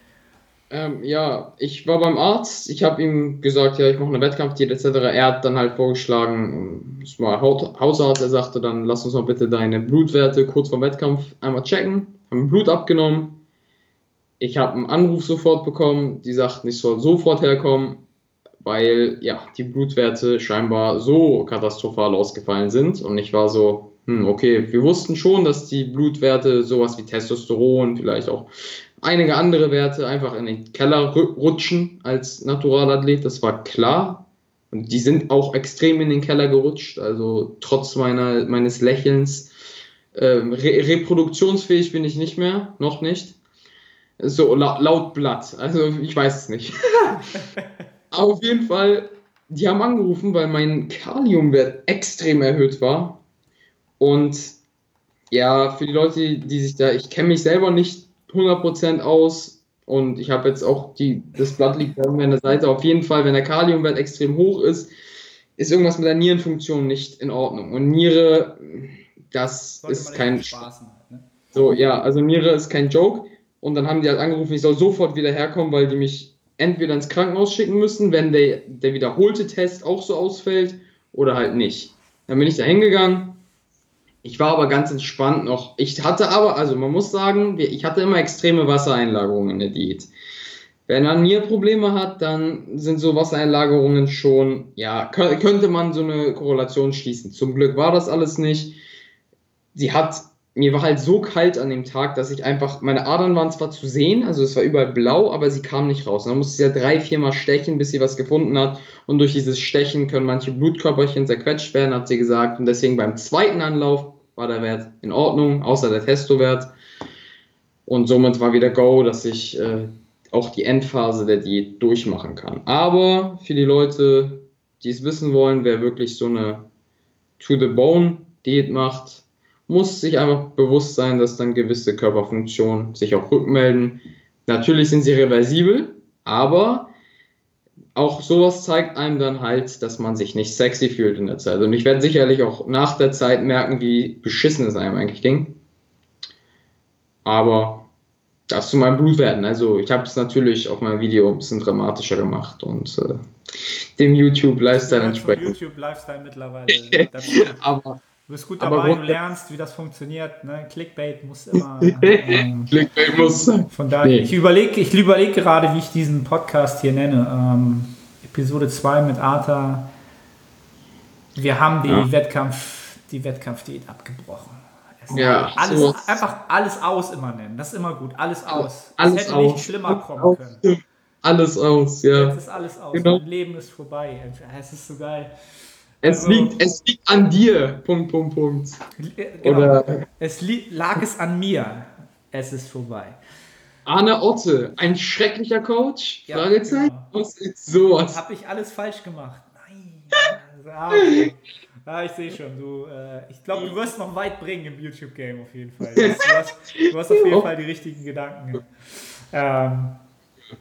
Ähm, ja, ich war beim Arzt, ich habe ihm gesagt, ja, ich mache eine Wettkampfdiät etc. Er hat dann halt vorgeschlagen, es war Hausarzt, er sagte dann, lass uns mal bitte deine Blutwerte kurz vor Wettkampf einmal checken. Haben Blut abgenommen, ich habe einen Anruf sofort bekommen, die sagten, ich soll sofort herkommen, weil ja, die Blutwerte scheinbar so katastrophal ausgefallen sind. Und ich war so, hm, okay, wir wussten schon, dass die Blutwerte sowas wie Testosteron, vielleicht auch einige andere Werte einfach in den Keller rutschen als Naturalathlet, das war klar. Und die sind auch extrem in den Keller gerutscht, also trotz meiner, meines Lächelns. Äh, re reproduktionsfähig bin ich nicht mehr, noch nicht. So laut, laut Blatt. Also ich weiß es nicht. Auf jeden Fall, die haben angerufen, weil mein Kaliumwert extrem erhöht war. Und ja, für die Leute, die sich da, ich kenne mich selber nicht 100% aus und ich habe jetzt auch die, das Blatt liegt mir an der Seite. Auf jeden Fall, wenn der Kaliumwert extrem hoch ist, ist irgendwas mit der Nierenfunktion nicht in Ordnung. Und Niere, das Sollte ist kein. Spaß machen, ne? So, ja, also Niere ist kein Joke. Und dann haben die halt angerufen, ich soll sofort wieder herkommen, weil die mich entweder ins Krankenhaus schicken müssen, wenn der, der wiederholte Test auch so ausfällt, oder halt nicht. Dann bin ich da hingegangen. Ich war aber ganz entspannt noch. Ich hatte aber, also man muss sagen, ich hatte immer extreme Wassereinlagerungen in der Diät. Wenn man Nierprobleme hat, dann sind so Wassereinlagerungen schon, ja, könnte man so eine Korrelation schließen. Zum Glück war das alles nicht. Sie hat mir war halt so kalt an dem Tag, dass ich einfach, meine Adern waren zwar zu sehen, also es war überall blau, aber sie kam nicht raus. Und dann musste sie ja drei, viermal stechen, bis sie was gefunden hat. Und durch dieses Stechen können manche Blutkörperchen zerquetscht werden, hat sie gesagt. Und deswegen beim zweiten Anlauf war der Wert in Ordnung, außer der Testowert. Und somit war wieder Go, dass ich äh, auch die Endphase der Diät durchmachen kann. Aber für die Leute, die es wissen wollen, wer wirklich so eine To-the-Bone-Diät macht, muss sich einfach bewusst sein, dass dann gewisse Körperfunktionen sich auch rückmelden. Natürlich sind sie reversibel, aber auch sowas zeigt einem dann halt, dass man sich nicht sexy fühlt in der Zeit. Und ich werde sicherlich auch nach der Zeit merken, wie beschissen es einem eigentlich ging. Aber das zu meinen Blutwerten. Also ich habe es natürlich auf meinem Video ein bisschen dramatischer gemacht und äh, dem YouTube Lifestyle entsprechend. YouTube Lifestyle mittlerweile. aber Du bist gut dabei, du lernst, wie das funktioniert. Ne? Clickbait muss immer. Ähm, Clickbait muss sein. Von daher, nee. ich überlege ich überleg gerade, wie ich diesen Podcast hier nenne. Ähm, Episode 2 mit Arthur. Wir haben die, ja. Wettkampf, die Wettkampfdiät abgebrochen. Ja, Alles, so. einfach alles aus immer nennen. Das ist immer gut. Alles aus. alles es hätte aus. nicht schlimmer kommen können. Alles aus, ja. Jetzt ist alles aus. Genau. Mein Leben ist vorbei. Es ist so geil. Es Also- liegt, es liegt an dir. Punkt, Punkt, Punkt. Genau. Oder Es li lag es an mir. Es ist vorbei. Arne Otte, ein schrecklicher Coach? Ja, Fragezeichen? genau. Was ist sowas? Habe ich alles falsch gemacht? Nein. Ah, okay. Ah, ich sehe schon. Du, äh, ich glaube, du wirst noch weit bringen im YouTube-Game auf jeden Fall. Du hast, du hast auf jeden Fall die richtigen Gedanken. Ähm,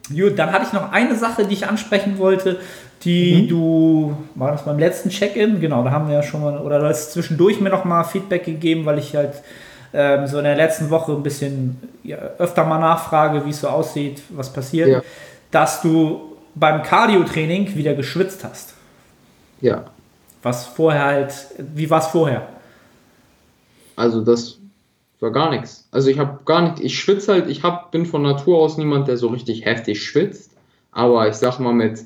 gut, dann hatte ich noch eine Sache, die ich ansprechen wollte, die du, war das beim letzten Check-in? Genau, da haben wir ja schon mal, oder du hast zwischendurch mir noch mal Feedback gegeben, weil ich halt ähm, so in der letzten Woche ein bisschen ja, öfter mal nachfrage, wie es so aussieht, was passiert, Ja. dass du beim Cardio-Training wieder geschwitzt hast. Ja, Was vorher halt, wie war es vorher? also das war gar nichts. Also ich habe gar nicht, ich schwitze halt, ich hab, bin von Natur aus niemand, der so richtig heftig schwitzt. Aber ich sag mal mit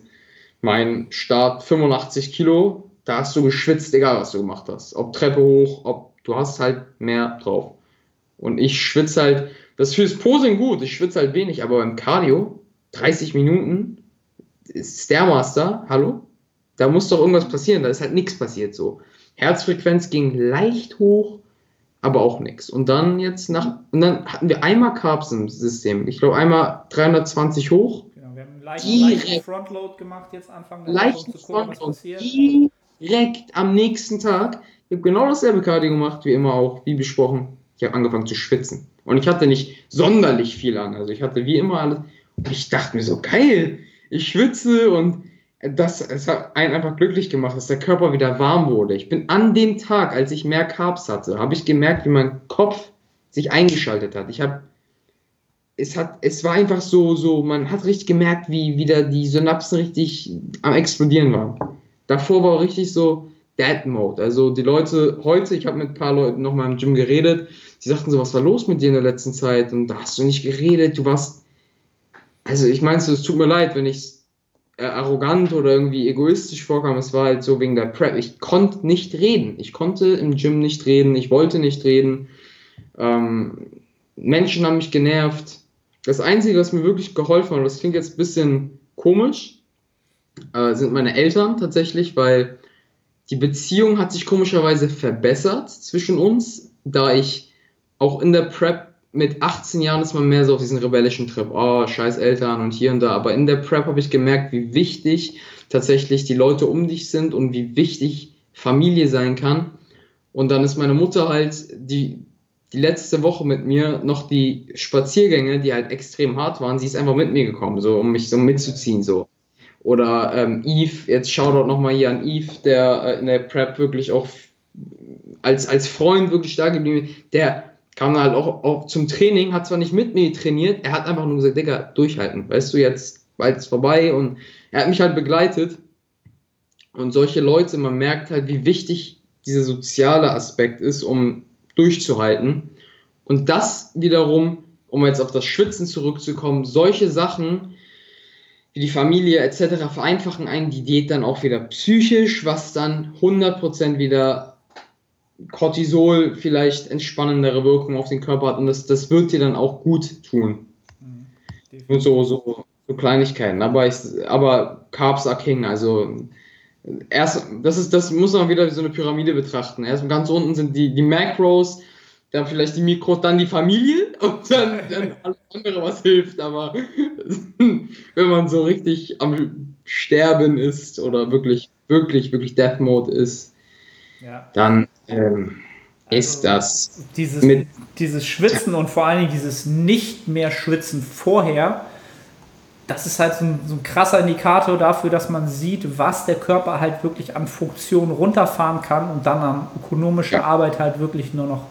meinem Start 85 Kilo, da hast du geschwitzt, egal was du gemacht hast. Ob Treppe hoch, ob du hast halt mehr drauf. Und ich schwitze halt, das fürs Posing gut, ich schwitze halt wenig, aber beim Cardio, 30 Minuten, ist Stairmaster, hallo? Da muss doch irgendwas passieren, da ist halt nichts passiert so. Herzfrequenz ging leicht hoch, aber auch nichts. Und dann jetzt nach, und dann hatten wir einmal Carbs im System. Ich glaube einmal 320 hoch, leichten, Direkt. leichten Frontload gemacht jetzt Anfang der leicht Woche, um gucken, was Front und passiert. direkt am nächsten Tag. Ich habe genau dasselbe Cardio gemacht, wie immer auch, wie besprochen. Ich habe angefangen zu schwitzen. Und ich hatte nicht sonderlich viel an. Also ich hatte wie immer alles. Und ich dachte mir so, geil, ich schwitze und das, es hat einen einfach glücklich gemacht, dass der Körper wieder warm wurde. Ich bin an dem Tag, als ich mehr Carbs hatte, habe ich gemerkt, wie mein Kopf sich eingeschaltet hat. Ich habe es hat, es war einfach so, so, man hat richtig gemerkt, wie wieder die Synapsen richtig am explodieren waren. Davor war richtig so Dead Mode. Also die Leute heute, ich habe mit ein paar Leuten noch mal im Gym geredet, die sagten so, was war los mit dir in der letzten Zeit? Und da hast du nicht geredet, du warst, also ich meinst du, es tut mir leid, wenn ich äh, arrogant oder irgendwie egoistisch vorkam. Es war halt so wegen der Prep. Ich konnte nicht reden. Ich konnte im Gym nicht reden. Ich wollte nicht reden. Ähm, Menschen haben mich genervt. Das Einzige, was mir wirklich geholfen hat, und das klingt jetzt ein bisschen komisch, äh, sind meine Eltern tatsächlich, weil die Beziehung hat sich komischerweise verbessert zwischen uns, da ich auch in der Prep mit 18 Jahren ist man mehr so auf diesen rebellischen Trip, oh, scheiß Eltern und hier und da, aber in der Prep habe ich gemerkt, wie wichtig tatsächlich die Leute um dich sind und wie wichtig Familie sein kann. Und dann ist meine Mutter halt die, die letzte Woche mit mir noch die Spaziergänge, die halt extrem hart waren, sie ist einfach mit mir gekommen, so um mich so mitzuziehen, so. Oder ähm, Eve, jetzt Shoutout nochmal hier an Eve, der äh, in der Prep wirklich auch als, als Freund wirklich da geblieben ist. Der kam halt auch, auch zum Training, hat zwar nicht mit mir trainiert, er hat einfach nur gesagt, Digga, durchhalten, weißt du, jetzt bald ist vorbei und er hat mich halt begleitet. Und solche Leute, man merkt halt, wie wichtig dieser soziale Aspekt ist, um durchzuhalten. Und das wiederum, um jetzt auf das Schwitzen zurückzukommen, solche Sachen wie die Familie etc. vereinfachen einen die Diät dann auch wieder psychisch, was dann 100% wieder Cortisol vielleicht entspannendere Wirkung auf den Körper hat und das, das wird dir dann auch gut tun. Und so, so, so Kleinigkeiten. Aber, ich, aber Carbs are King, also erst, das ist, das muss man wieder wie so eine Pyramide betrachten. Erst ganz unten sind die, die Macros, dann vielleicht die Mikros, dann die Familie und dann, dann alles andere, was hilft. Aber wenn man so richtig am Sterben ist oder wirklich, wirklich, wirklich Death Mode ist, Ja. dann ähm, ist Also, das Dieses, Mit- dieses Schwitzen und vor allen Dingen dieses nicht mehr Schwitzen vorher, das ist halt so ein, so ein krasser Indikator dafür, dass man sieht, was der Körper halt wirklich an Funktion runterfahren kann und dann an ökonomischer Ja. Arbeit halt wirklich nur noch,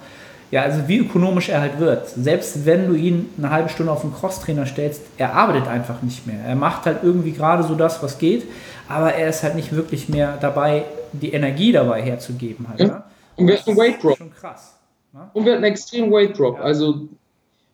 ja, also wie ökonomisch er halt wird. Selbst wenn du ihn eine halbe Stunde auf den Crosstrainer stellst, er arbeitet einfach nicht mehr. Er macht halt irgendwie gerade so das, was geht, aber er ist halt nicht wirklich mehr dabei, die Energie dabei herzugeben halt. Ja. Ne? Und wir Das hatten einen Weight ist Drop. Schon krass. Ne? Und wir hatten einen extremen Weight Drop. Ja. Also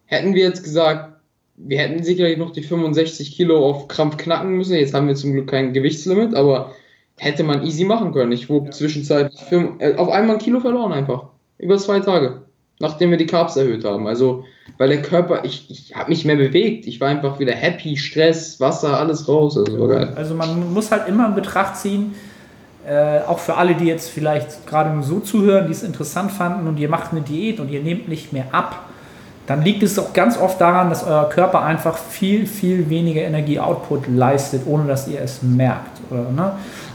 hätten wir jetzt gesagt, wir hätten sicherlich noch die 65 Kilo auf Krampf knacken müssen. Jetzt haben wir zum Glück kein Gewichtslimit, aber hätte man easy machen können. Ich wog Ja. zwischenzeitlich fünf, äh, auf einmal ein Kilo verloren einfach. Über zwei Tage. nachdem wir die Carbs erhöht haben. Also, weil der Körper, ich, ich habe mich mehr bewegt. Ich war einfach wieder happy, Stress, Wasser, alles raus. Also, geil. also man muss halt immer in Betracht ziehen, äh, auch für alle, die jetzt vielleicht gerade nur so zuhören, die es interessant fanden und ihr macht eine Diät und ihr nehmt nicht mehr ab, dann liegt es auch ganz oft daran, dass euer Körper einfach viel, viel weniger Energie-Output leistet, ohne dass ihr es merkt. Oder, ne?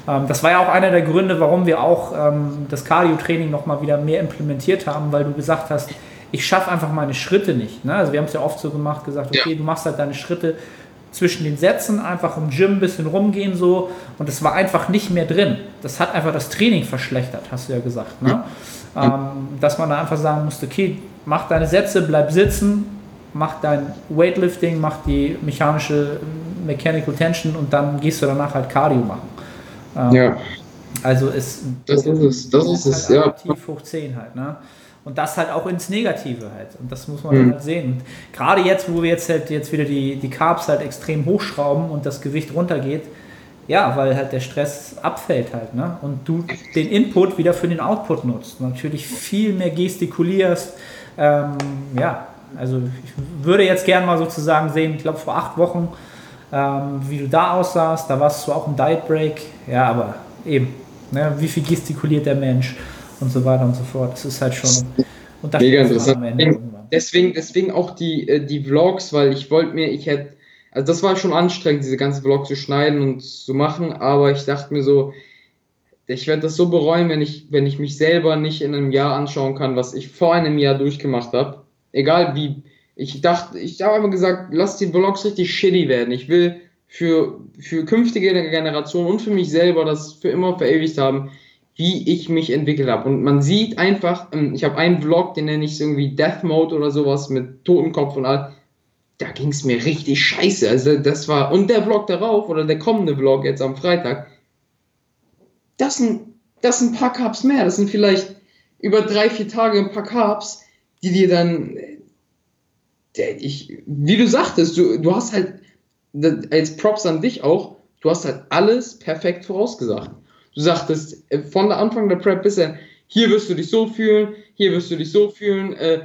ähm, das war ja auch einer der Gründe, warum wir auch ähm, das Cardio-Training nochmal wieder mehr implementiert haben, weil du gesagt hast, ich schaffe einfach meine Schritte nicht. Ne? Also wir haben es ja oft so gemacht, gesagt, okay, ja. du machst halt deine Schritte zwischen den Sätzen, einfach im Gym ein bisschen rumgehen so und es war einfach nicht mehr drin. Das hat einfach das Training verschlechtert, hast du ja gesagt. Ne? Ja. Ähm, dass man da einfach sagen musste, okay, mach deine Sätze, bleib sitzen, mach dein Weightlifting, mach die mechanische Mechanical Tension und dann gehst du danach halt Cardio machen. Ähm, ja. Also ist das ist es, das ist, ist halt es, ja. hoch 10 halt, ne? Und das halt auch ins Negative halt. Und das muss man mhm. halt sehen. Und gerade jetzt, wo wir jetzt halt jetzt wieder die, die Carbs halt extrem hochschrauben und das Gewicht runtergeht, ja, weil halt der Stress abfällt halt, ne? Und du den Input wieder für den Output nutzt. Natürlich viel mehr gestikulierst. Ähm, ja, also ich würde jetzt gerne mal sozusagen sehen, ich glaube vor acht Wochen, ähm, wie du da aussahst. Da warst du auch im Diet Break. Ja, aber eben, ne? wie viel gestikuliert der Mensch? Und so weiter und so fort. Das ist halt schon. Mega interessant. Deswegen, deswegen auch die, äh, die Vlogs, weil ich wollte mir, ich hätte, also das war schon anstrengend, diese ganzen Vlogs zu schneiden und zu machen, aber ich dachte mir so, ich werde das so bereuen, wenn ich, wenn ich mich selber nicht in einem Jahr anschauen kann, was ich vor einem Jahr durchgemacht habe. Egal wie. Ich dachte, ich habe immer gesagt, lass die Vlogs richtig shitty werden. Ich will für, für künftige Generationen und für mich selber das für immer verewigt haben wie ich mich entwickelt habe. Und man sieht einfach, ähm, ich habe einen Vlog, den nenne ich irgendwie Death Mode oder sowas mit Totenkopf und all. Da ging es mir richtig scheiße. Also das war, und der Vlog darauf, oder der kommende Vlog jetzt am Freitag, das sind, das sind ein paar Carbs mehr. Das sind vielleicht über drei, vier Tage ein paar Carbs, die dir dann, der, ich, wie du sagtest, du, du hast halt, als Props an dich auch, du hast halt alles perfekt vorausgesagt. Du sagtest äh, von der Anfang der Prep bis dann, hier wirst du dich so fühlen, hier wirst du dich so fühlen, äh,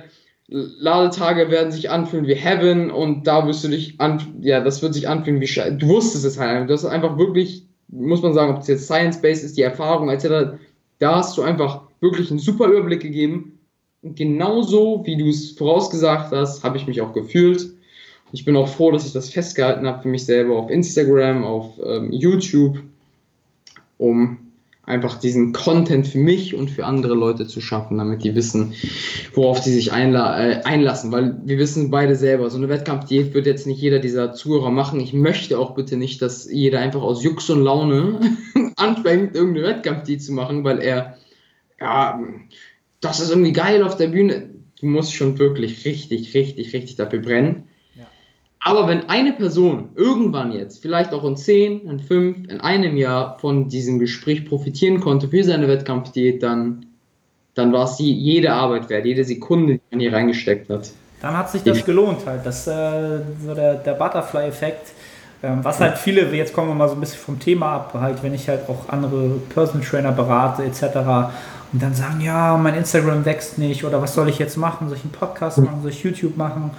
Ladetage werden sich anfühlen wie Heaven und da wirst du dich an, ja, das wird sich anfühlen wie Scheiße. Du wusstest es halt, das ist einfach wirklich, muss man sagen, ob es jetzt Science-Based ist, die Erfahrung etc., da hast du einfach wirklich einen super Überblick gegeben. Und genauso, wie du es vorausgesagt hast, habe ich mich auch gefühlt. Ich bin auch froh, dass ich das festgehalten habe für mich selber auf Instagram, auf ähm, YouTube um einfach diesen Content für mich und für andere Leute zu schaffen, damit die wissen, worauf sie sich einla äh, einlassen. Weil wir wissen beide selber, so eine Wettkampfdiät wird jetzt nicht jeder dieser Zuhörer machen. Ich möchte auch bitte nicht, dass jeder einfach aus Jux und Laune anfängt, irgendeine Wettkampfdiät zu machen, weil er, ja, das ist irgendwie geil auf der Bühne. Du musst schon wirklich richtig, richtig, richtig dafür brennen. Aber wenn eine Person irgendwann jetzt, vielleicht auch in 10, in 5, in einem Jahr von diesem Gespräch profitieren konnte für seine Wettkampfdiät, dann, dann war es jede Arbeit wert, jede Sekunde, die man hier reingesteckt hat. Dann hat sich das gelohnt halt. Das äh, so der, der Butterfly-Effekt. Ähm, was halt viele, jetzt kommen wir mal so ein bisschen vom Thema ab, halt, wenn ich halt auch andere Personal Trainer berate etc. und dann sagen, ja, mein Instagram wächst nicht oder was soll ich jetzt machen? Soll ich einen Podcast machen? Soll ich YouTube machen?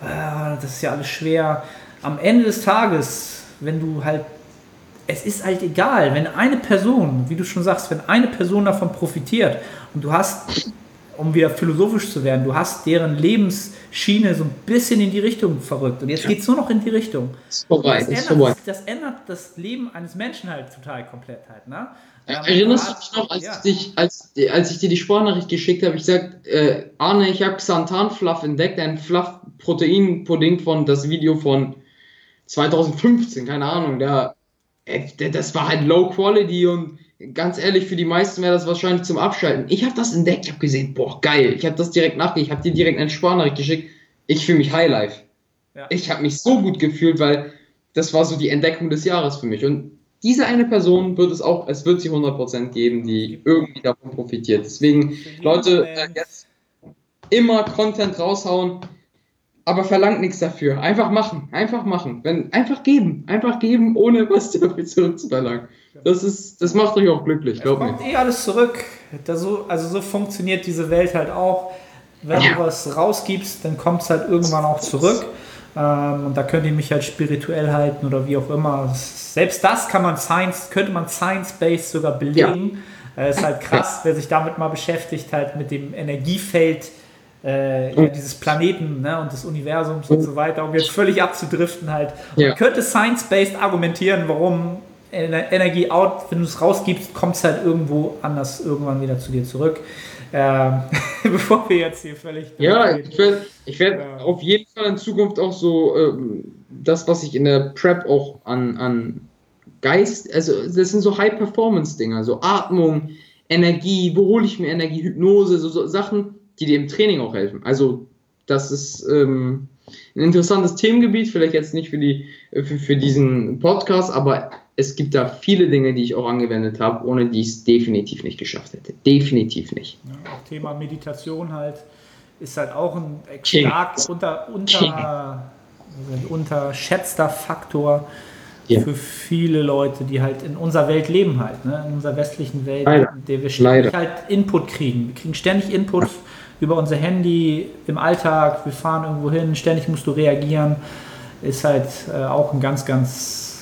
Äh, das ist ja alles schwer. Am Ende des Tages, wenn du halt, es ist halt egal, wenn eine Person, wie du schon sagst, wenn eine Person davon profitiert und du hast, um wieder philosophisch zu werden, du hast deren Lebensschiene so ein bisschen in die Richtung verrückt und jetzt ja. geht es nur noch in die Richtung. Vorbei, das, ändert, vorbei. das ändert das Leben eines Menschen halt total komplett halt. Ne? Erinnerst du dich noch, als, ja. ich dich, als, als ich dir die Sportnachricht geschickt habe, ich gesagt, äh, Arne, ich habe Xanthan-Fluff entdeckt, ein Fluff-Protein-Pudding von das Video von 2015, keine Ahnung, der, der, das war halt Low Quality und ganz ehrlich, für die meisten wäre das wahrscheinlich zum Abschalten. Ich habe das entdeckt, ich habe gesehen, boah, geil, ich habe das direkt nachgedacht, ich habe dir direkt eine Sportnachricht geschickt, ich fühle mich Highlife. Ja. Ich habe mich so gut gefühlt, weil das war so die Entdeckung des Jahres für mich und diese eine Person wird es auch, es wird sie 100% geben, die irgendwie davon profitiert. Deswegen, Leute, äh, jetzt immer Content raushauen, aber verlangt nichts dafür. Einfach machen, einfach machen. Wenn, einfach geben, einfach geben, ohne was dafür zurückzuverlangen. Das, ist, das macht euch auch glücklich, glaub mir. kommt eh alles zurück. so, also so funktioniert diese Welt halt auch wenn Ja. du was rausgibst, dann kommt es halt irgendwann auch zurück. Ähm, und da könnt ihr mich halt spirituell halten oder wie auch immer. Selbst das kann man Science, könnte man Science-Based sogar belegen. Äh, ist halt krass, wer sich damit mal beschäftigt, halt mit dem Energiefeld äh, ja, dieses Planeten ne, und des Universums und so weiter, um jetzt völlig abzudriften halt. Ja. Man könnte Science-Based argumentieren, warum Ener- Energie out, wenn du es rausgibst, kommt es halt irgendwo anders irgendwann wieder zu dir zurück. Ähm, bevor wir jetzt hier völlig. Ja, ich werde ich werd Ja. auf jeden Fall in Zukunft auch so ähm, das, was ich in der Prep auch an, an Geist, also das sind so High-Performance-Dinger, so Atmung, Energie, wo hole ich mir Energie, Hypnose, so, so Sachen, die dir im Training auch helfen. Also das ist ähm, ein interessantes Themengebiet, vielleicht jetzt nicht für, die, für, für diesen Podcast, aber es gibt da viele Dinge, die ich auch angewendet habe, ohne die ich es definitiv nicht geschafft hätte. Definitiv nicht. Ja, auch Thema Meditation halt ist halt auch ein stark unter, unter, unterschätzter Faktor Ja. für viele Leute, die halt in unserer Welt leben halt, ne? in unserer westlichen Welt, Leider. in der wir ständig Leider. halt Input kriegen. Wir kriegen ständig Input über unser Handy im Alltag, wir fahren irgendwo hin, ständig musst du reagieren. Ist halt äh, auch ein ganz, ganz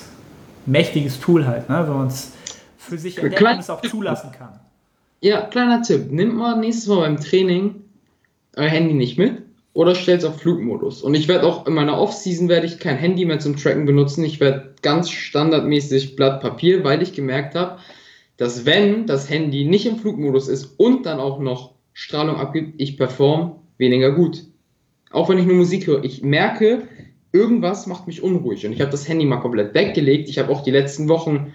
mächtiges Tool halt, ne? wenn man es für sich entdeckt und es auch zulassen kann. Ja, kleiner Tipp. Nimmt mal nächstes Mal beim Training euer Handy nicht mit oder stellt es auf Flugmodus. Und ich werde auch in meiner Off-Season werde ich kein Handy mehr zum Tracken benutzen. Ich werde ganz standardmäßig Blatt Papier, weil ich gemerkt habe, dass wenn das Handy nicht im Flugmodus ist und dann auch noch Strahlung abgibt, ich perform weniger gut. Auch wenn ich nur Musik höre. Ich merke, irgendwas macht mich unruhig. Und ich habe das Handy mal komplett weggelegt. Ich habe auch die letzten Wochen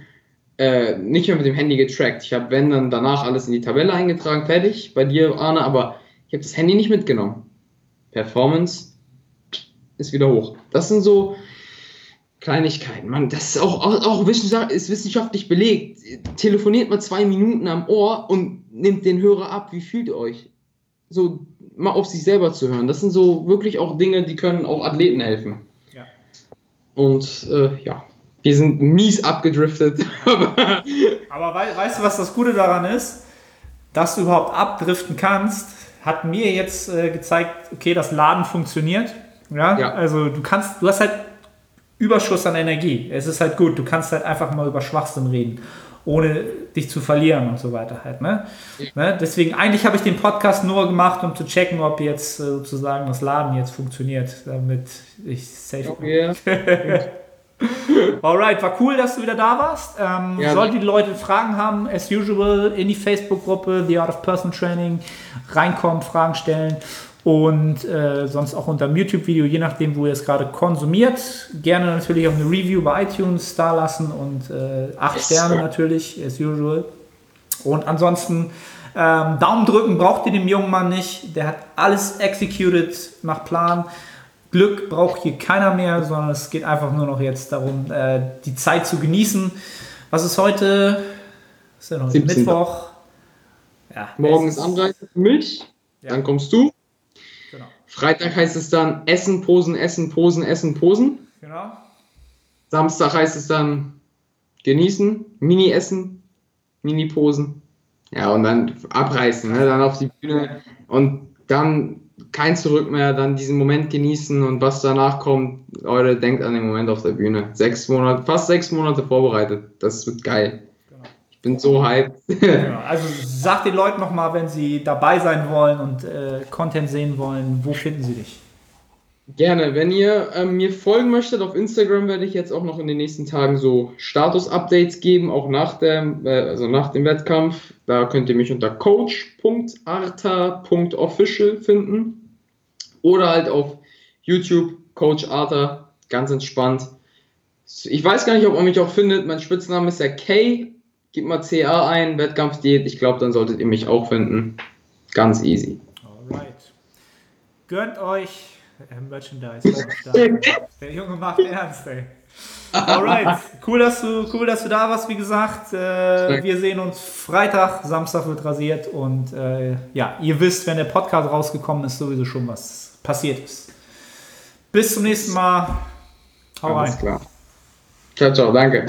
äh, nicht mehr mit dem Handy getrackt. Ich habe, wenn, dann danach alles in die Tabelle eingetragen, fertig, bei dir, Arne, aber ich habe das Handy nicht mitgenommen. Performance ist wieder hoch. Das sind so Kleinigkeiten. Man, das ist auch, auch, auch ist wissenschaftlich belegt. Telefoniert mal zwei Minuten am Ohr und nimmt den Hörer ab. Wie fühlt ihr euch? So mal auf sich selber zu hören. Das sind so wirklich auch Dinge, die können auch Athleten helfen. Und äh, ja, wir sind mies abgedriftet. aber Aber wei weißt du, was das Gute daran ist? Dass du überhaupt abdriften kannst, hat mir jetzt äh, gezeigt, okay, das Laden funktioniert. Ja? Ja. Also du kannst, du hast halt Überschuss an Energie. Es ist halt gut, du kannst halt einfach mal über Schwachsinn reden, ohne dich zu verlieren und so weiter halt. Ne? Ne? Deswegen, eigentlich habe ich den Podcast nur gemacht, um zu checken, ob jetzt äh, sozusagen das Laden jetzt funktioniert, damit ich safe bin. ja. Alright, war cool, dass du wieder da warst. Ähm, Ja. sollten die Leute Fragen haben, as usual, in die Facebook-Gruppe The Art of Personal Training reinkommen, Fragen stellen und äh, sonst auch unter dem YouTube-Video, je nachdem, wo ihr es gerade konsumiert. Gerne natürlich auch eine Review bei iTunes da lassen und äh, acht Yes, Sterne sir. natürlich, as usual. Und ansonsten ähm, Daumen drücken braucht ihr dem jungen Mann nicht. Der hat alles executed nach Plan. Glück braucht hier keiner mehr, sondern es geht einfach nur noch jetzt darum, äh, die Zeit zu genießen. Was ist heute? Was ist denn heute? 17. Mittwoch. Ja, Morgen ist Anreise für mich, Ja. dann kommst du. Freitag heißt es dann Essen, Posen, Essen, Posen, Essen, Posen. genau. Samstag heißt es dann genießen, Mini-Essen, Mini-Posen. Ja, und dann abreißen, ne? dann auf die Bühne und dann kein Zurück mehr, dann diesen Moment genießen und was danach kommt, Leute, denkt an den Moment auf der Bühne. Sechs Monate, fast sechs Monate vorbereitet. Das wird geil. Ich bin so hyped. Genau. Also sagt den Leuten nochmal, wenn sie dabei sein wollen und äh, Content sehen wollen, wo finden sie dich? Gerne. Wenn ihr ähm, mir folgen möchtet auf Instagram, werde ich jetzt auch noch in den nächsten Tagen so Status-Updates geben, auch nach dem, äh, also nach dem Wettkampf. Da könnt ihr mich unter coach.arta.official finden. Oder halt auf YouTube, Coach Arta, ganz entspannt. Ich weiß gar nicht, ob man mich auch findet. Mein Spitzname ist ja K. Gib mal CA ein, Wettkampfdiät. Ich glaube, dann solltet ihr mich auch finden. Ganz easy. Alright. Gönnt euch äh, Merchandise. Der Junge macht ernst, ey. Alright, cool, dass du, cool, dass du da warst, wie gesagt. Äh, wir sehen uns Freitag, Samstag wird rasiert und äh, ja, ihr wisst, wenn der Podcast rausgekommen ist, sowieso schon was passiert ist. Bis zum nächsten Mal. Hau rein. Alles klar. Ciao, ciao, danke.